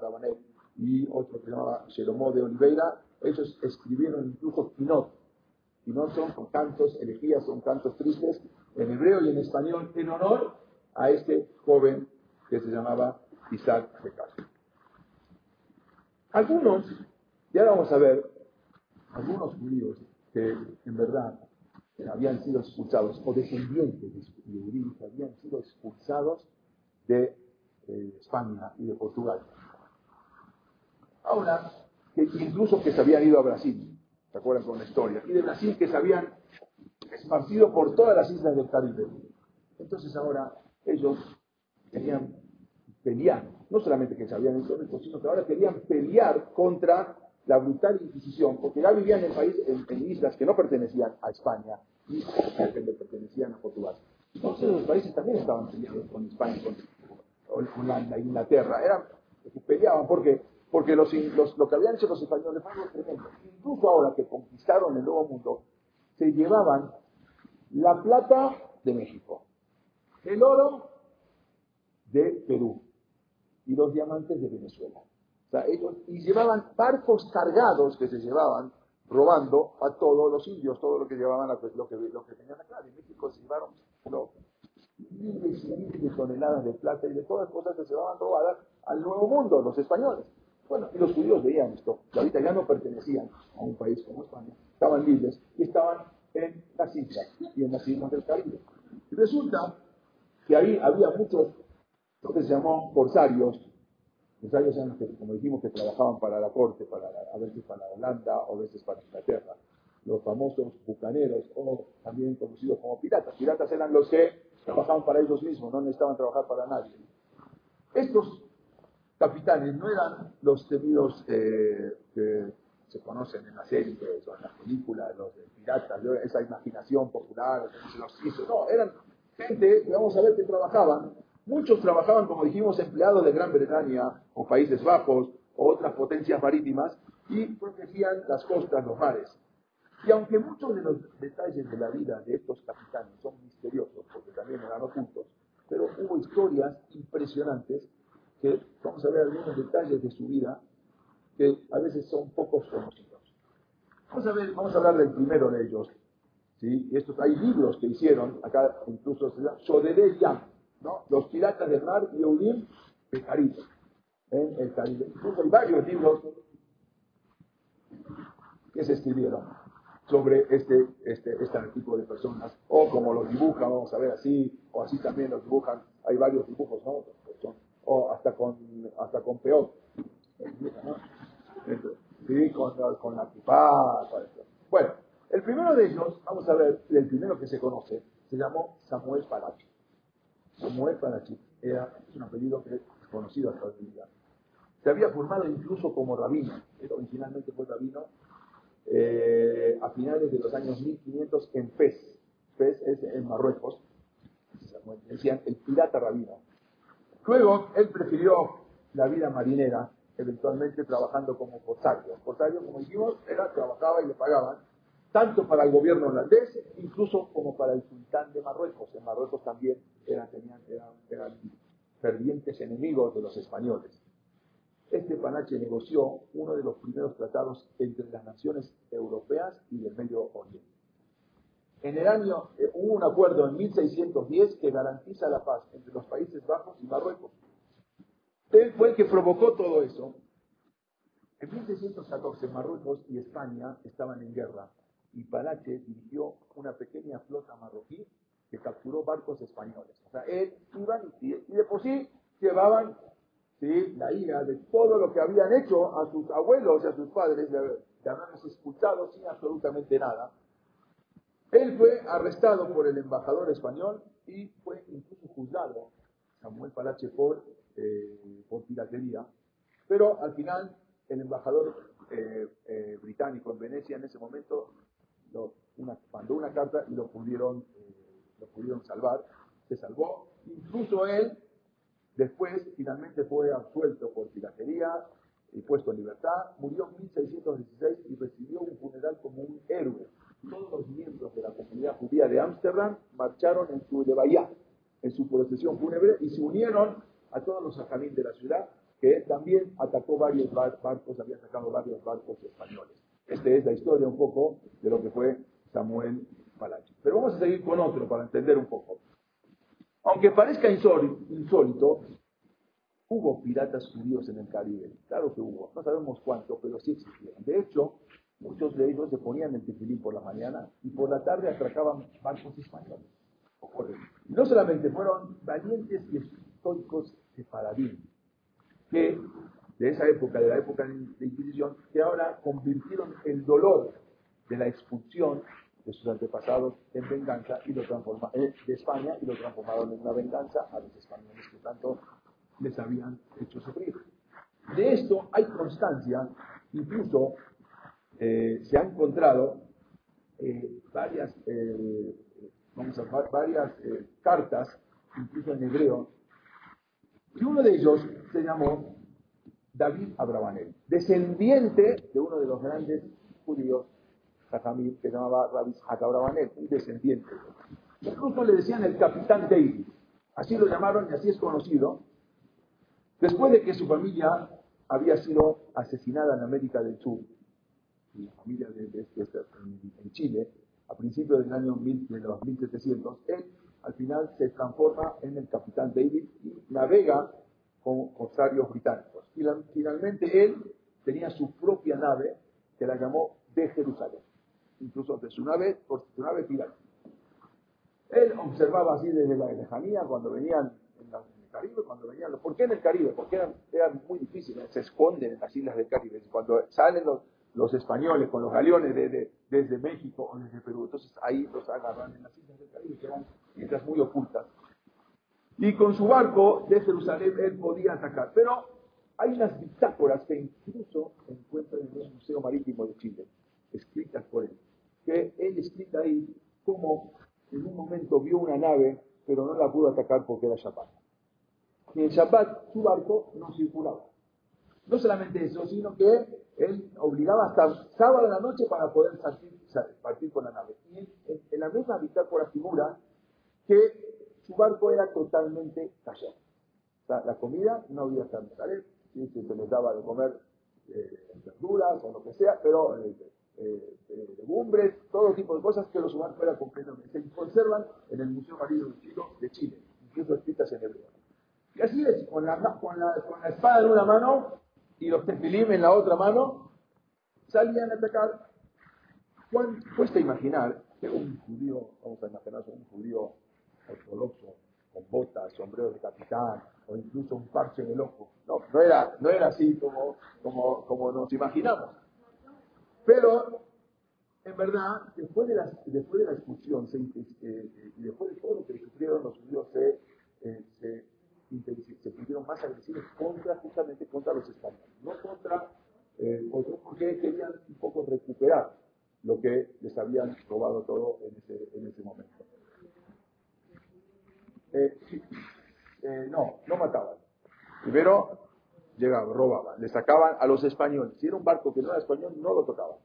y otro que se llamaba Jeromó de Oliveira, ellos escribieron incluso Pinot. Pinot son cantos, elegías, son cantos tristes, en hebreo y en español, en honor a este joven que se llamaba Isaac de Castro. Algunos, ya vamos a ver, algunos judíos que en verdad habían sido expulsados, o descendientes de judíos habían sido expulsados de eh, España y de Portugal. Ahora, que incluso que se habían ido a Brasil, ¿se acuerdan con la historia? Y de Brasil que se habían esparcido por todas las islas del Caribe. Entonces ahora ellos querían pelear, no solamente que se habían hecho sino que ahora querían pelear contra la brutal Inquisición, porque ya vivían en, país, en, islas que no pertenecían a España y que pertenecían a Portugal. Entonces los países también estaban peleando con España, con Holanda, Inglaterra, eran, peleaban porque porque los, lo que habían hecho los españoles fue algo tremendo. Incluso ahora que conquistaron el Nuevo Mundo, se llevaban la plata de México, el oro de Perú y los diamantes de Venezuela. O sea, ellos, y llevaban barcos cargados que se llevaban robando a todos los indios, todo lo que llevaban, lo que, lo que tenían acá. De México se llevaron miles y miles de toneladas de plata y de todas las cosas que se llevaban robadas al Nuevo Mundo, los españoles. Bueno, y los judíos veían esto, que ahorita ya no pertenecían a un país como España, estaban libres y estaban en las islas y en las islas del Caribe. Y resulta que ahí había muchos, lo que se llamó corsarios, corsarios eran los que, como dijimos, que trabajaban para la corte, para, a veces para Holanda o a veces para Inglaterra, los famosos bucaneros o también conocidos como piratas. Piratas eran los que trabajaban para ellos mismos, no necesitaban trabajar para nadie. Estos capitanes no eran los temidos eh, que se conocen en las series o en las películas, los de piratas, esa imaginación popular, los hizo. No, eran gente, vamos a ver, que trabajaban. Muchos trabajaban, como dijimos, empleados de Gran Bretaña o Países Bajos o otras potencias marítimas y protegían las costas, los mares. Y aunque muchos de los detalles de la vida de estos capitanes son misteriosos, porque también eran ocultos, pero hubo historias impresionantes que vamos a ver algunos detalles de su vida que a veces son pocos conocidos. Vamos a, ver, vamos a hablar del primero de ellos. ¿sí? Estos, hay libros que hicieron, acá incluso se llama Yam, ¿no? Los piratas del mar y del Caribe. En el Caribe. Incluso hay varios libros que se escribieron sobre este, este, este tipo de personas, o como los dibujan, vamos a ver así, o así también los dibujan, hay varios dibujos, ¿no? O hasta con, hasta con peor. ¿sí? con, con la pipa. Bueno, el primero de ellos, vamos a ver, el primero que se conoce, se llamó Samuel Palachi. Samuel Palachi era, es un apellido que es conocido hasta hoy día. Se había formado incluso como rabino, originalmente fue rabino, eh, a finales de los años 1500 en Fez. Fez es en Marruecos. Decían el pirata rabino. Luego, él prefirió la vida marinera eventualmente trabajando como corsario. Corsario, como dijimos, era, trabajaba y le pagaban, tanto para el gobierno holandés, incluso como para el sultán de Marruecos. En Marruecos también eran, tenían, eran, fervientes enemigos de los españoles. Este Panache negoció uno de los primeros tratados entre las naciones europeas y del Medio Oriente. En el año eh, hubo un acuerdo en 1610 que garantiza la paz entre los Países Bajos y Marruecos. Él fue el que provocó todo eso. En 1614 Marruecos y España estaban en guerra y Palache dirigió una pequeña flota marroquí que capturó barcos españoles. O sea, él iban y, de por sí llevaban ¿sí? la ira de todo lo que habían hecho a sus abuelos y a sus padres, de, de haberlos expulsado sin absolutamente nada. Él fue arrestado por el embajador español y fue incluso juzgado, Samuel Palache, por eh, por piratería, pero al final el embajador eh, eh, británico en Venecia en ese momento mandó una carta y lo pudieron, lo pudieron salvar, se salvó, incluso él después finalmente fue absuelto por piratería y puesto en libertad, murió en 1616 y recibió un funeral como un héroe. Todos los miembros de la comunidad judía de Ámsterdam marcharon en su de en su procesión fúnebre y se unieron a todos los sajamín de la ciudad, que también atacó varios barcos, había atacado varios barcos españoles. Esta es la historia un poco de lo que fue Samuel Palacio. Pero vamos a seguir con otro para entender un poco. Aunque parezca insólito, hubo piratas judíos en el Caribe. Claro que hubo. No sabemos cuánto, pero sí existieron. De hecho, muchos de ellos se ponían el tefilín por la mañana y por la tarde atracaban barcos españoles. No solamente fueron valientes y estoicos sefaradín, que de esa época, de la época de Inquisición, que ahora convirtieron el dolor de la expulsión de sus antepasados en venganza y lo transformaron eh, de España y lo transformaron en una venganza a los españoles que tanto les habían hecho sufrir. De esto hay constancia, incluso eh, se han encontrado eh, varias, vamos a, varias cartas, incluso en hebreo, y uno de ellos se llamó David Abravanel, descendiente de uno de los grandes judíos, Jajamil, que se llamaba Rabbi Abravanel, un descendiente. Incluso le decían el capitán David, así lo llamaron y así es conocido, después de que su familia había sido asesinada en América del Sur, la familia de, en, Chile, a principios del año de los 1700, él al final se transforma en el capitán David y navega con corsarios británicos. Y finalmente él tenía su propia nave que la llamó de Jerusalén, incluso de su nave, por su nave pirata. Él observaba así desde la lejanía cuando venían en, el Caribe, cuando venían, ¿por qué en el Caribe? Porque eran, muy difíciles, se esconden en las islas del Caribe. Cuando salen los, los españoles con los galeones desde México o desde Perú, entonces ahí los agarran en las islas del Caribe, que eran islas muy ocultas. Y con su barco de Jerusalén él podía atacar. Pero hay unas bitácoras que incluso encuentran en el Museo Marítimo de Chile, escritas por él. Que él explica ahí cómo en un momento vio una nave, pero no la pudo atacar porque era Shabbat. Y en Shabbat su barco no circulaba. No solamente eso, sino que él obligaba hasta sábado de la noche para poder partir con la nave. Y en, la misma bitácora figura que su barco era totalmente callado. La comida no había tanto ¿sí? se les daba de comer eh, verduras o lo que sea, pero eh, eh, legumbres, todo tipo de cosas, que los humanos fuera completamente. Se conservan en el Museo Marino de Chile, incluso escritas en hebreo. Y así es, con la, con la, con la espada en una mano y los tefilim en la otra mano, salían a atacar. ¿Cuán cuesta imaginar que un judío, vamos a imaginar un judío ortodoxo, con botas, sombrero de capitán, o incluso un parche en el ojo. No, no era, no era así como, como, como nos imaginamos. Pero, en verdad, después de la, después de la expulsión eh, y después de todo lo que sufrieron los judíos, se, eh, se, pusieron más agresivos contra, justamente contra los españoles, no contra eh, otros, porque querían un poco recuperar lo que les habían robado todo en ese, en ese momento. no, no mataban. Primero llegaban, robaban, le sacaban a los españoles. Si era un barco que no era español, no lo tocaban.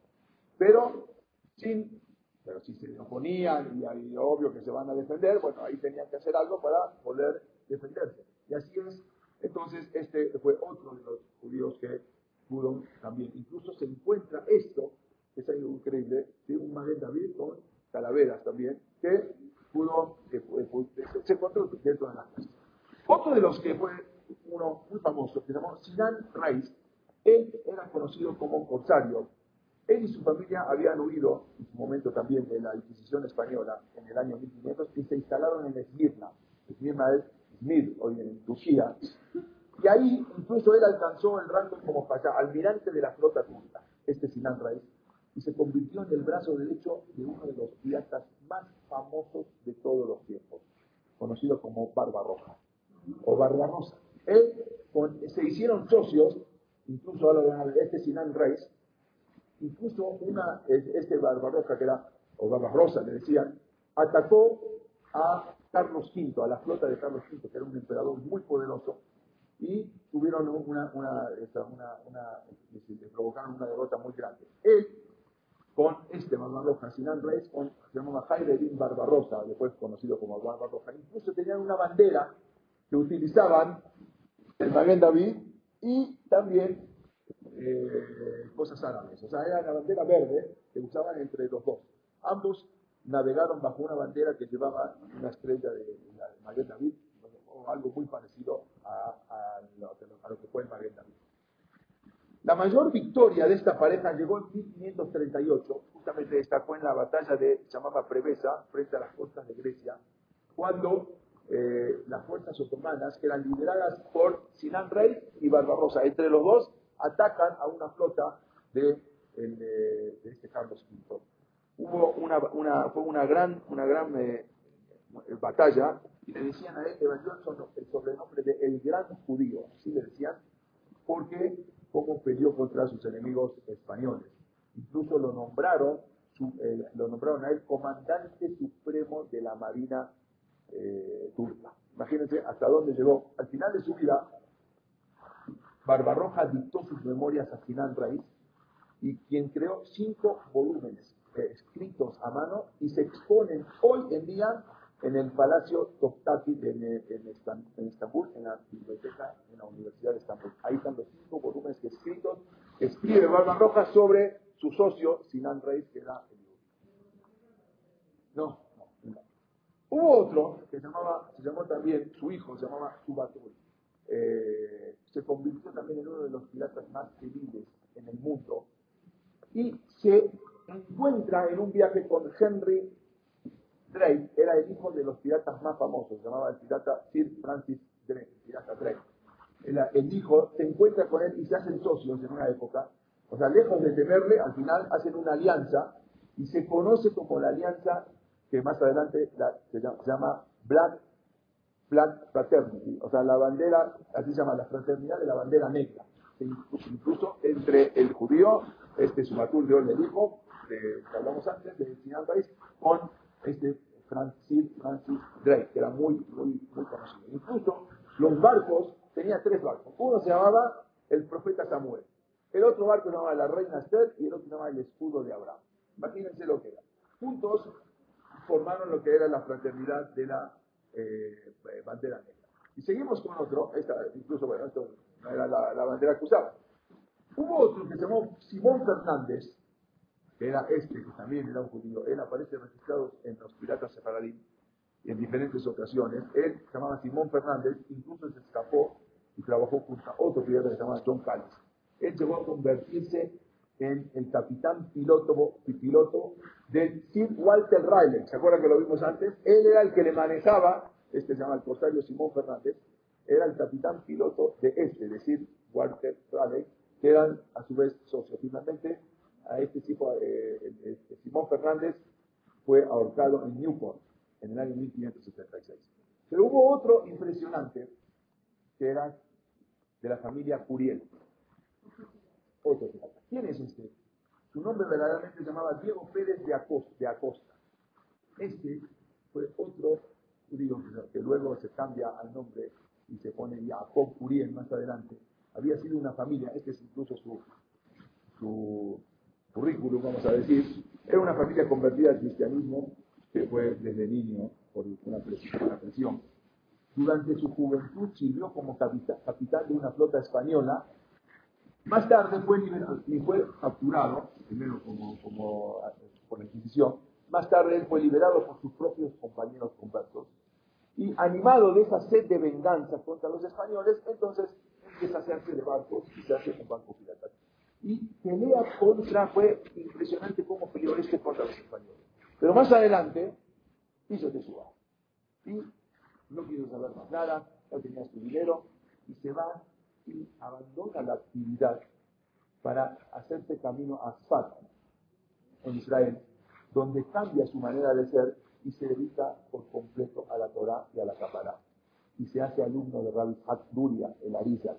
Pero sin, pero si se oponían y hay obvio que se van a defender, bueno, ahí tenían que hacer algo para poder defenderse. Y así es. Entonces, este fue otro de los judíos que pudo también. Incluso se encuentra esto, que es algo increíble, de un Maguen David con calaveras también, que pudo, que, se encontró dentro de la casa. Otro de los que fue uno muy famoso, que se llamó Sinan Reis, él era conocido como corsario. Él y su familia habían huido, en su momento también, de la Inquisición española en el año 1500 y se instalaron en Esmirna. Esmirna es Smir, hoy en Turquía. Y ahí incluso él alcanzó el rango como almirante de la flota turca, este Sinan Reis, y se convirtió en el brazo derecho de uno de los piratas más famosos de todos los tiempos, conocido como Barbarroja o Barbarosa. Él, se hicieron socios, incluso ahora este Sinan Reis, incluso una, este Barbarossa que era, o Barbarossa le decían, atacó a Carlos V, a la flota de Carlos V, que era un emperador muy poderoso, y tuvieron una, una, una, provocaron una derrota muy grande. Él, con este Barbarossa, Sinan Reis, con, se llamaba Jaime Barbarossa, después conocido como Barbarossa, incluso tenían una bandera que utilizaban el Maguen David y también eh, cosas árabes. O sea, era la bandera verde que usaban entre los dos. Ambos navegaron bajo una bandera que llevaba una estrella de, de Maguen David, o algo muy parecido a, lo, que fue el Maguen David. La mayor victoria de esta pareja llegó en 1538, justamente esta fue en la batalla de, llamaba Prevesa, frente a las costas de Grecia, cuando eh, las fuerzas otomanas, que eran lideradas por Sinan Rey y Barbarossa. Entre los dos atacan a una flota de, este Carlos V. Hubo una, una, fue una gran, una gran eh, batalla y le decían a él, Johnson, el sobrenombre de el gran judío, así le decían, porque como peleó contra sus enemigos españoles. Incluso lo nombraron, eh, lo nombraron a él comandante supremo de la Marina eh, turca. Imagínense hasta dónde llegó. Al final de su vida, Barbarroja dictó sus memorias a Sinan Raíz y quien creó cinco volúmenes escritos a mano y se exponen hoy en día en el Palacio Toptati en, en, Estambul, en la biblioteca en la Universidad de Estambul. Ahí están los cinco volúmenes escritos, escribe Barbarroja sobre su socio Sinan Reis, que era el No, Hubo otro que se, llamaba, se llamó también, su hijo se llamaba Subatul. Eh, se convirtió también en uno de los piratas más temibles en el mundo y se encuentra en un viaje con Henry Drake, era el hijo de los piratas más famosos, se llamaba el pirata Sir Francis Drake, pirata Drake. El, el, hijo se encuentra con él y se hacen socios en una época, o sea, lejos de temerle, al final hacen una alianza y se conoce como la alianza que más adelante se, llama, Black Black Fraternity, o sea, la bandera, así se llama, la fraternidad de la bandera negra. Incluso entre el judío, este Sumatul de Olerijo, que hablamos antes, de Sinan País, con este Francis, Francis Drake, que era muy, muy, muy conocido. Incluso los barcos, tenía tres barcos. Uno se llamaba el profeta Samuel, el otro barco se llamaba la reina Esther y el otro se llamaba el escudo de Abraham. Imagínense lo que era. Juntos formaron lo que era la fraternidad de la eh, bandera negra. Y seguimos con otro, esta, incluso, bueno, esto era la, bandera que usaba. Hubo otro que se llamó Simón Fernández, era este, que también era un judío. Él aparece registrado en los piratas separadín en diferentes ocasiones. Él se llamaba Simón Fernández, incluso se escapó y trabajó junto a otro pirata que se llamaba John Callis. Él llegó a convertirse en el capitán piloto, piloto de Sir Walter Raleigh. ¿Se acuerdan que lo vimos antes? Él era el que le manejaba, este se llama el corsario Simón Fernández, era el capitán piloto de este, de Sir Walter Raleigh, que eran a su vez socios. Finalmente, a este tipo, eh, este, Simón Fernández fue ahorcado en Newport en el año 1576. Pero hubo otro impresionante, que era de la familia Curiel. Otro ¿Quién es este? Su nombre verdaderamente se llamaba Diego Pérez de Acosta. Este fue otro judío que luego se cambia al nombre y se pone Jacob Curiel más adelante. Había sido una familia, este es incluso su, su currículum, vamos a decir, era una familia convertida al cristianismo que fue desde niño por una presión. Durante su juventud sirvió como capitán, de una flota española más tarde fue fue capturado, primero como, como por la Inquisición, más tarde fue liberado por sus propios compañeros conversos y animado de esa sed de venganza contra los españoles, entonces empieza a hacerse de barcos y se hace un barco pirata. Y pelea contra, fue impresionante cómo peleó este contra los españoles. Pero más adelante hizo suba. Y no quiso saber más nada, ya tenía su dinero y se va y abandona la actividad para hacerse camino a Sfat, en Israel, donde cambia su manera de ser y se dedica por completo a la Torah y a la Kabbalah. Y se hace alumno de Rabbi Duria, el Arizal.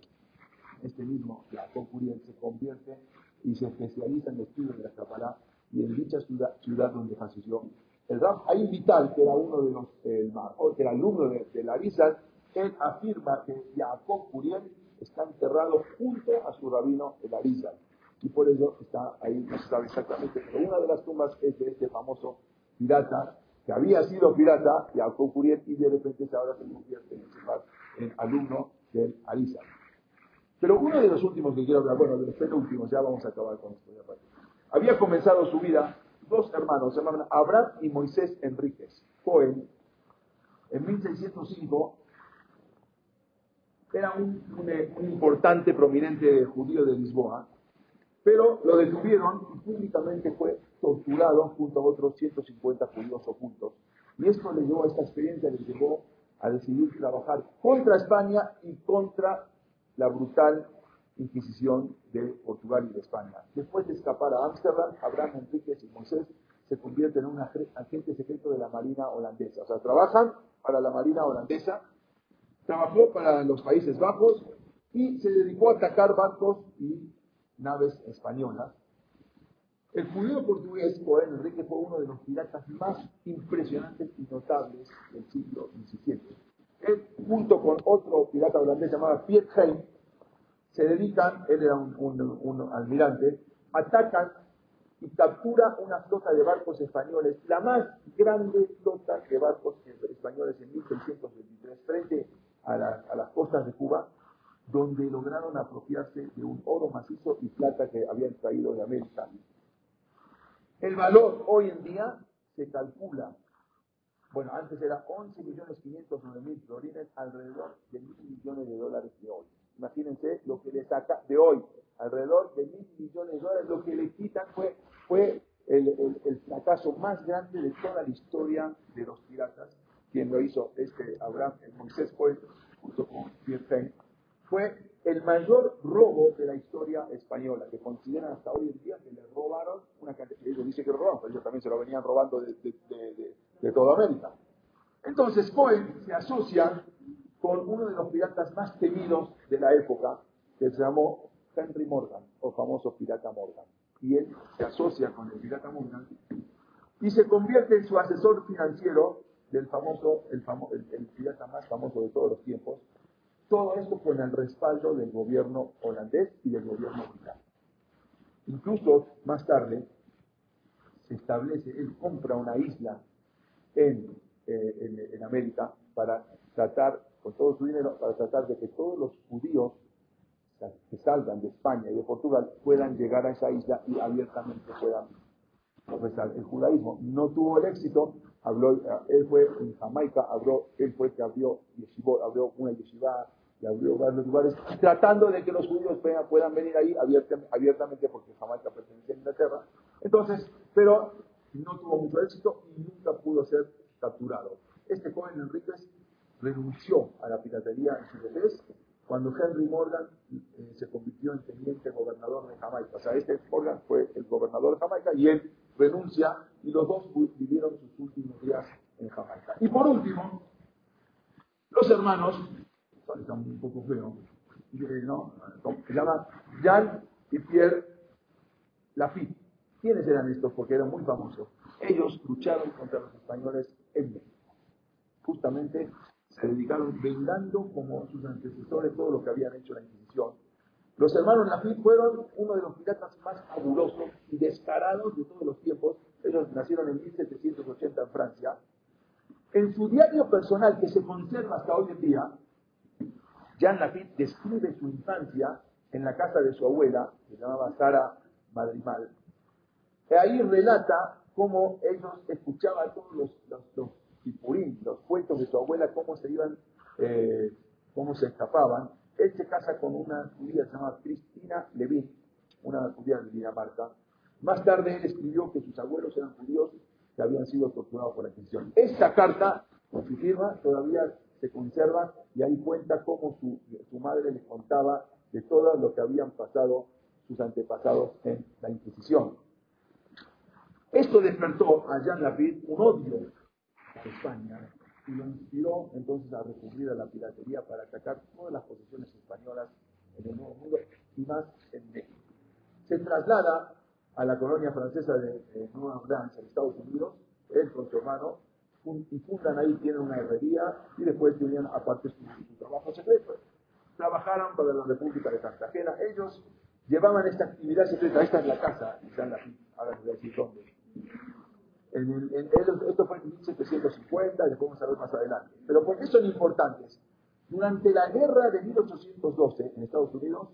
Este mismo, Jacob Uriel, se convierte y se especializa en el estudio de la Kabbalah y en dicha ciudad, ciudad donde falleció. El Rab Ahí Vital, que era uno de los, el, que era alumno de, de Arizal, él afirma que Jacob Uriel está enterrado junto a su rabino el Arizal. Y por ello está ahí, no se sabe exactamente, pero una de las tumbas es de este famoso pirata, que había sido pirata, y Curiel, y de repente ahora se convierte en, en alumno del Arizal. Pero uno de los últimos que quiero hablar, bueno, de los penúltimos, ya vamos a acabar con esto. Ya había comenzado su vida dos hermanos, se llamaban Abraham y Moisés Enríquez Cohen. En 1605 era un, importante, prominente judío de Lisboa, pero lo detuvieron y públicamente fue torturado junto a otros 150 judíos ocultos. Y esto le llevó a esta experiencia, le llevó a decidir trabajar contra España y contra la brutal Inquisición de Portugal y de España. Después de escapar a Ámsterdam, Abraham Enríquez y Moisés se convierten en un agente secreto de la Marina holandesa. O sea, trabajan para la Marina holandesa Trabajó para los Países Bajos y se dedicó a atacar barcos y naves españolas. El judío portugués Cohen Enrique fue uno de los piratas más impresionantes y notables del siglo XVII. Él, junto con otro pirata holandés llamado Piet Hein, se dedican, él era un, almirante, atacan y captura una flota de barcos españoles, la más grande flota de barcos españoles en 1623, frente a, las costas de Cuba, donde lograron apropiarse de un oro macizo y plata que habían traído de América. El valor hoy en día se calcula, bueno, antes era 11 millones 509 mil florines, alrededor de mil millones de dólares de hoy. Imagínense lo que le saca de hoy, alrededor de mil millones de dólares, lo que le quitan fue, fue el, fracaso más grande de toda la historia de los piratas. Quien lo hizo, este Abraham, el Moisés fue, junto con Pierre fue el mayor robo de la historia española, que consideran hasta hoy en día que le robaron una cantidad, ellos dicen que lo robaron, pero ellos también se lo venían robando de, toda América. Entonces Cohen se asocia con uno de los piratas más temidos de la época, que se llamó Henry Morgan, o famoso pirata Morgan. Y él se asocia con el pirata Morgan y se convierte en su asesor financiero del famoso, el, el, pirata más famoso de todos los tiempos. Todo esto con el respaldo del gobierno holandés y del gobierno británico. Incluso más tarde se establece, él compra una isla en, eh, en América para tratar, con todo su dinero, para tratar de que todos los judíos que salgan de España y de Portugal puedan llegar a esa isla y abiertamente puedan profesar el judaísmo. No tuvo el éxito, habló, él fue en Jamaica, habló, él fue el que abrió abrió una yeshiva y abrió varios lugares, tratando de que los judíos puedan, venir ahí abiertamente, porque Jamaica pertenece a Inglaterra. Entonces, pero no tuvo mucho éxito y nunca pudo ser capturado. Este joven Enríquez renunció a la piratería en su vejez cuando Henry Morgan eh, se convirtió en teniente gobernador de Jamaica. O sea, este Morgan fue el gobernador de Jamaica y él renuncia y los dos vivieron sus últimos días en Jamaica. Y por último, los hermanos, están un poco feo, ¿no? se llaman Jean y Pierre Lafitte. ¿Quiénes eran estos? Porque eran muy famosos. Ellos lucharon contra los españoles en México. Justamente se dedicaron vengando como sus antecesores todo lo que habían hecho la Inquisición. Los hermanos Lafitte fueron uno de los piratas más fabulosos y descarados de todos los tiempos. Ellos nacieron en 1780 en Francia. En su diario personal, que se conserva hasta hoy en día, Jean Lafitte describe su infancia en la casa de su abuela, que se llamaba Sara Madrimal. Ahí relata cómo ellos escuchaban todos los, los los cuentos de su abuela, cómo se iban, eh, cómo se escapaban. Él se casa con una judía llamada Cristina Levin, una judía de Dinamarca. Más tarde él escribió que sus abuelos eran judíos que habían sido torturados por la Inquisición. Esta carta, con su firma, todavía se conserva y ahí cuenta cómo su, su madre les contaba de todo lo que habían pasado sus antepasados en la Inquisición. Esto despertó a Jean Lapid un odio España y lo inspiró entonces a recurrir a la piratería para atacar todas las posiciones españolas en el Nuevo Mundo y más en México. Se traslada a la colonia francesa de, Nueva Orleans, en Estados Unidos, su hermano, y fundan ahí, tienen una herrería y después tenían aparte su, trabajo secreto. Trabajaron para la República de Cartagena. Ellos llevaban esta actividad secreta. Esta es la casa, están aquí, ahora les voy a decir dónde esto fue en 1750, después vamos a ver más adelante. Pero ¿por qué son importantes? Durante la guerra de 1812 en Estados Unidos,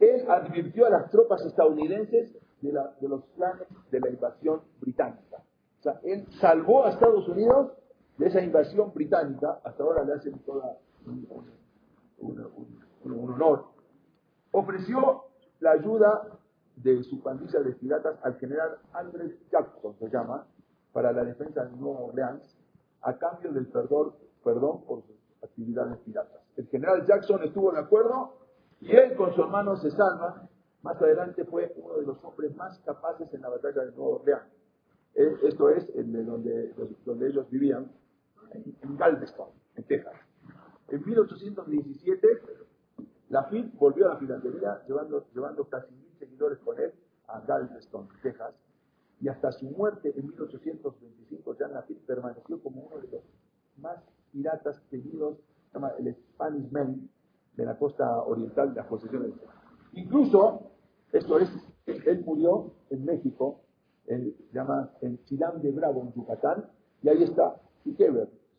él advirtió a las tropas estadounidenses de, los planes de la invasión británica. O sea, él salvó a Estados Unidos de esa invasión británica, hasta ahora le hacen toda un honor. Ofreció la ayuda de su pandilla de piratas al general Andrew Jackson, se llama, para la defensa de Nueva Orleans a cambio del perdón, perdón por sus actividades piratas. El general Jackson estuvo de acuerdo y él con su hermano se salva. Más adelante fue uno de los hombres más capaces en la batalla de Nueva Orleans. Eh, esto es el de donde, donde ellos vivían, en Galveston, en Texas. En 1817, Lafitte volvió a la filantería llevando, llevando casi seguidores con él a Galveston, Texas, y hasta su muerte en 1825, Jean Lafitte permaneció como uno de los más piratas queridos, se llama el Spanish Man, de la costa oriental de las posesiones. Incluso, esto es, él murió en México, él se llama en Chilán de Bravo, en Yucatán, y ahí está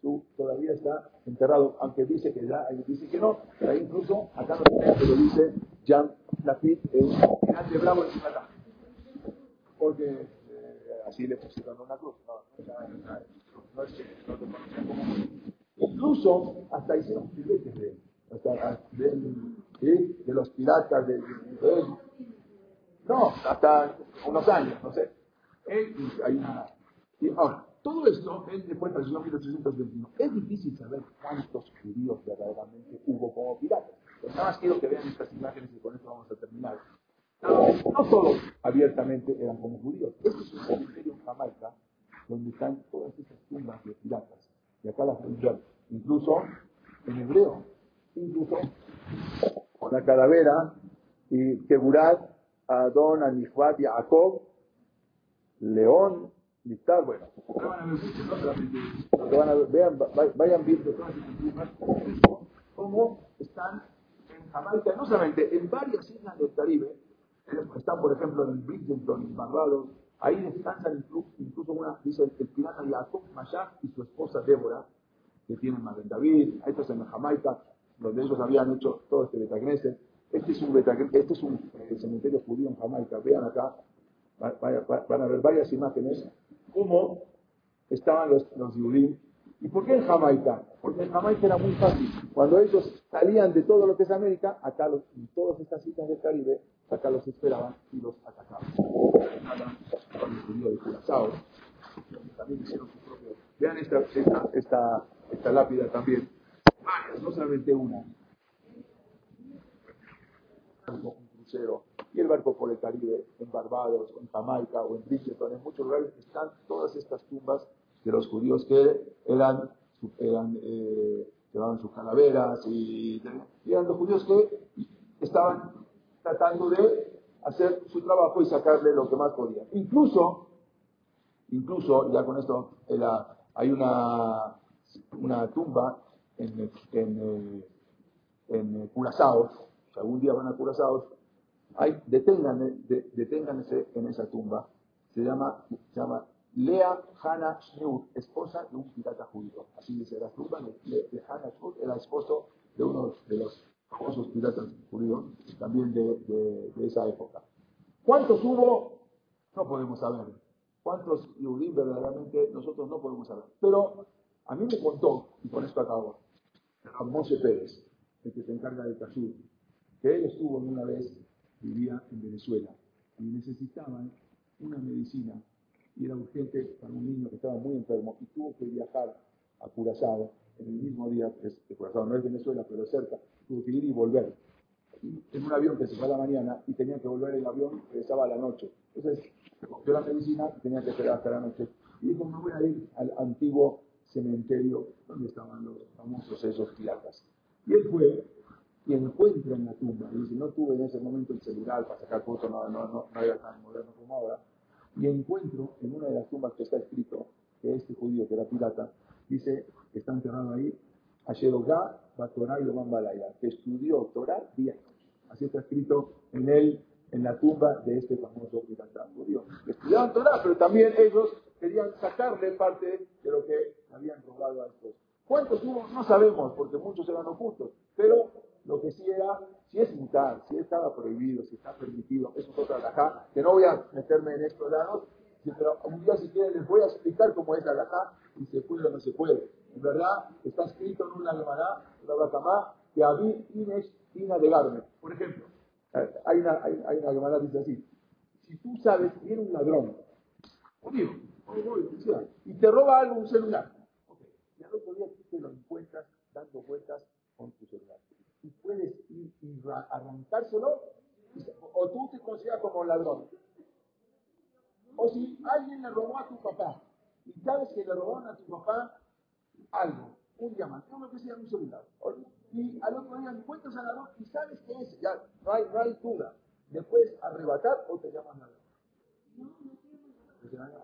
su, todavía está enterrado, aunque dice que ya, dice que no, pero ahí incluso, acá no lo dice Jean Lafitte en Chilán de Bravo, en Yucatán. Porque así le pusieron una cruz. No, no, es que no te. Incluso hasta hicieron filetes de, hasta, de, de los piratas, de, de, no, hasta unos años, no sé. hay una, y ahora, todo esto, él después en 1821. Es difícil saber cuántos judíos verdaderamente hubo como piratas. Nada más quiero que vean estas imágenes y con esto vamos a terminar. No solo abiertamente eran como judíos. Este es un cementerio en Jamaica donde están todas esas tumbas de piratas. Y acá las pueden Incluso en hebreo. Incluso con la calavera y Keburat, Adon, Anifat, Jacob, León, Listar, bueno. Van a ver, vean, vayan viendo todas estas cómo están Jamaica, no solamente en varias islas del Caribe, están por ejemplo en Bridgeton, en Barbados, ahí descansan incluso, una, dice el pirata Jacob Mayach y su esposa Débora, que tienen Magen David, estos en Jamaica, donde ellos habían hecho todo este Betagneset. Este es un, este es un eh, cementerio judío en Jamaica, vean acá, van a ver varias imágenes, cómo estaban los, los ¿Y por qué en Jamaica? Porque en Jamaica era muy fácil. Cuando ellos salían de todo lo que es América, acá los, en todas estas islas del Caribe, acá los esperaban y los atacaban. Vean esta, esta, esta, esta lápida también. Varias, no solamente una. Un crucero. Y el barco por el Caribe, en Barbados, en Jamaica, o en Bridgeton, en muchos lugares están todas estas tumbas de los judíos que eran, eran eh, llevaban sus calaveras y, y, eran los judíos que estaban tratando de hacer su trabajo y sacarle lo que más podían. Incluso, incluso, ya con esto, hay una, una tumba en, en, en Curazao, si algún día van a Curazao, deténganse, deténganse en esa tumba. Se llama, se llama Lea Hannah Schnur, esposa de un pirata judío. Así dice la tumba de, de Hannah Schnur, era esposo de uno de los famosos piratas judíos, también de, de, esa época. ¿Cuántos hubo? No podemos saber. ¿Cuántos Yudim verdaderamente nosotros no podemos saber? Pero a mí me contó, y con esto acabo, a Moshe Pérez, el que se encarga de Kashur, que él estuvo una vez, vivía en Venezuela, y necesitaban una medicina y era urgente para un niño que estaba muy enfermo y tuvo que viajar a Curazao en el mismo día, es, Curazao no es Venezuela, pero cerca, tuvo que ir y volver. en un avión que se fue a la mañana y tenía que volver el avión, regresaba a la noche. Entonces, cogió la medicina y tenía que esperar hasta la noche. Y dijo, me voy a ir al antiguo cementerio donde estaban los famosos esos piratas. Y él fue y encuentra en la tumba, y dice, no tuve en ese momento el celular para sacar fotos, no, no, no, no era tan moderno como ahora, y encuentro en una de las tumbas que está escrito que este judío que era pirata, dice que está enterrado ahí, Ayerogá, Batorá Balaya, que estudió Torah día y noche. Así está escrito en él, en la tumba de este famoso pirata judío. Estudiaban Torah, pero también ellos querían sacarle parte de lo que habían robado a estos. ¿Cuántos hubo? No sabemos, porque muchos eran ocultos, pero lo que sí era, si es mutar, si estaba prohibido, si está permitido, eso es otra alajá, que no voy a meterme en estos lados, pero un día si quieren les voy a explicar cómo es la alajá, y se puede o no se puede. En verdad, está escrito en una llamada, una bacamá, que había Inés Ina. Por ejemplo, hay una, hay, hay una que dice así, si tú sabes, viene un ladrón, judío, y te roba algo, un celular, okay. y al otro día tú te lo encuentras dando vueltas con tu celular y puedes ir y arrancárselo, o tú te consideras como ladrón. O si alguien le robó a tu papá, y sabes que le robaron a tu papá algo, un diamante, uno que sea un celular, y al otro día encuentras al ladrón y sabes que es, ya no hay, no hay duda, le puedes arrebatar o te llaman ladrón.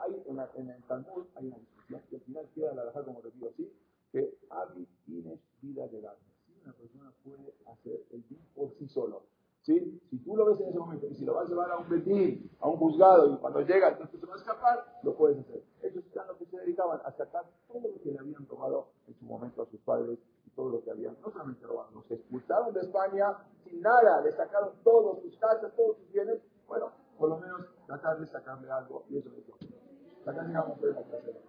Hay en, en el Talmud hay una discusión que al final queda la dejar como repito así, que Abi tienes vida de legal una persona puede hacer el bien por sí solo. ¿Sí? Si tú lo ves en ese momento y si lo vas a llevar a un betín, a un juzgado y cuando llega entonces se va a escapar, lo puedes hacer. Ellos ya lo que se dedicaban a sacar todo lo que le habían robado en su momento a sus padres y todo lo que habían, no solamente robado, los expulsaron de España sin nada, le sacaron todos sus casas, todos sus bienes, bueno, por lo menos tratar de sacarle algo y eso es lo que. Acá llegamos a la tercera.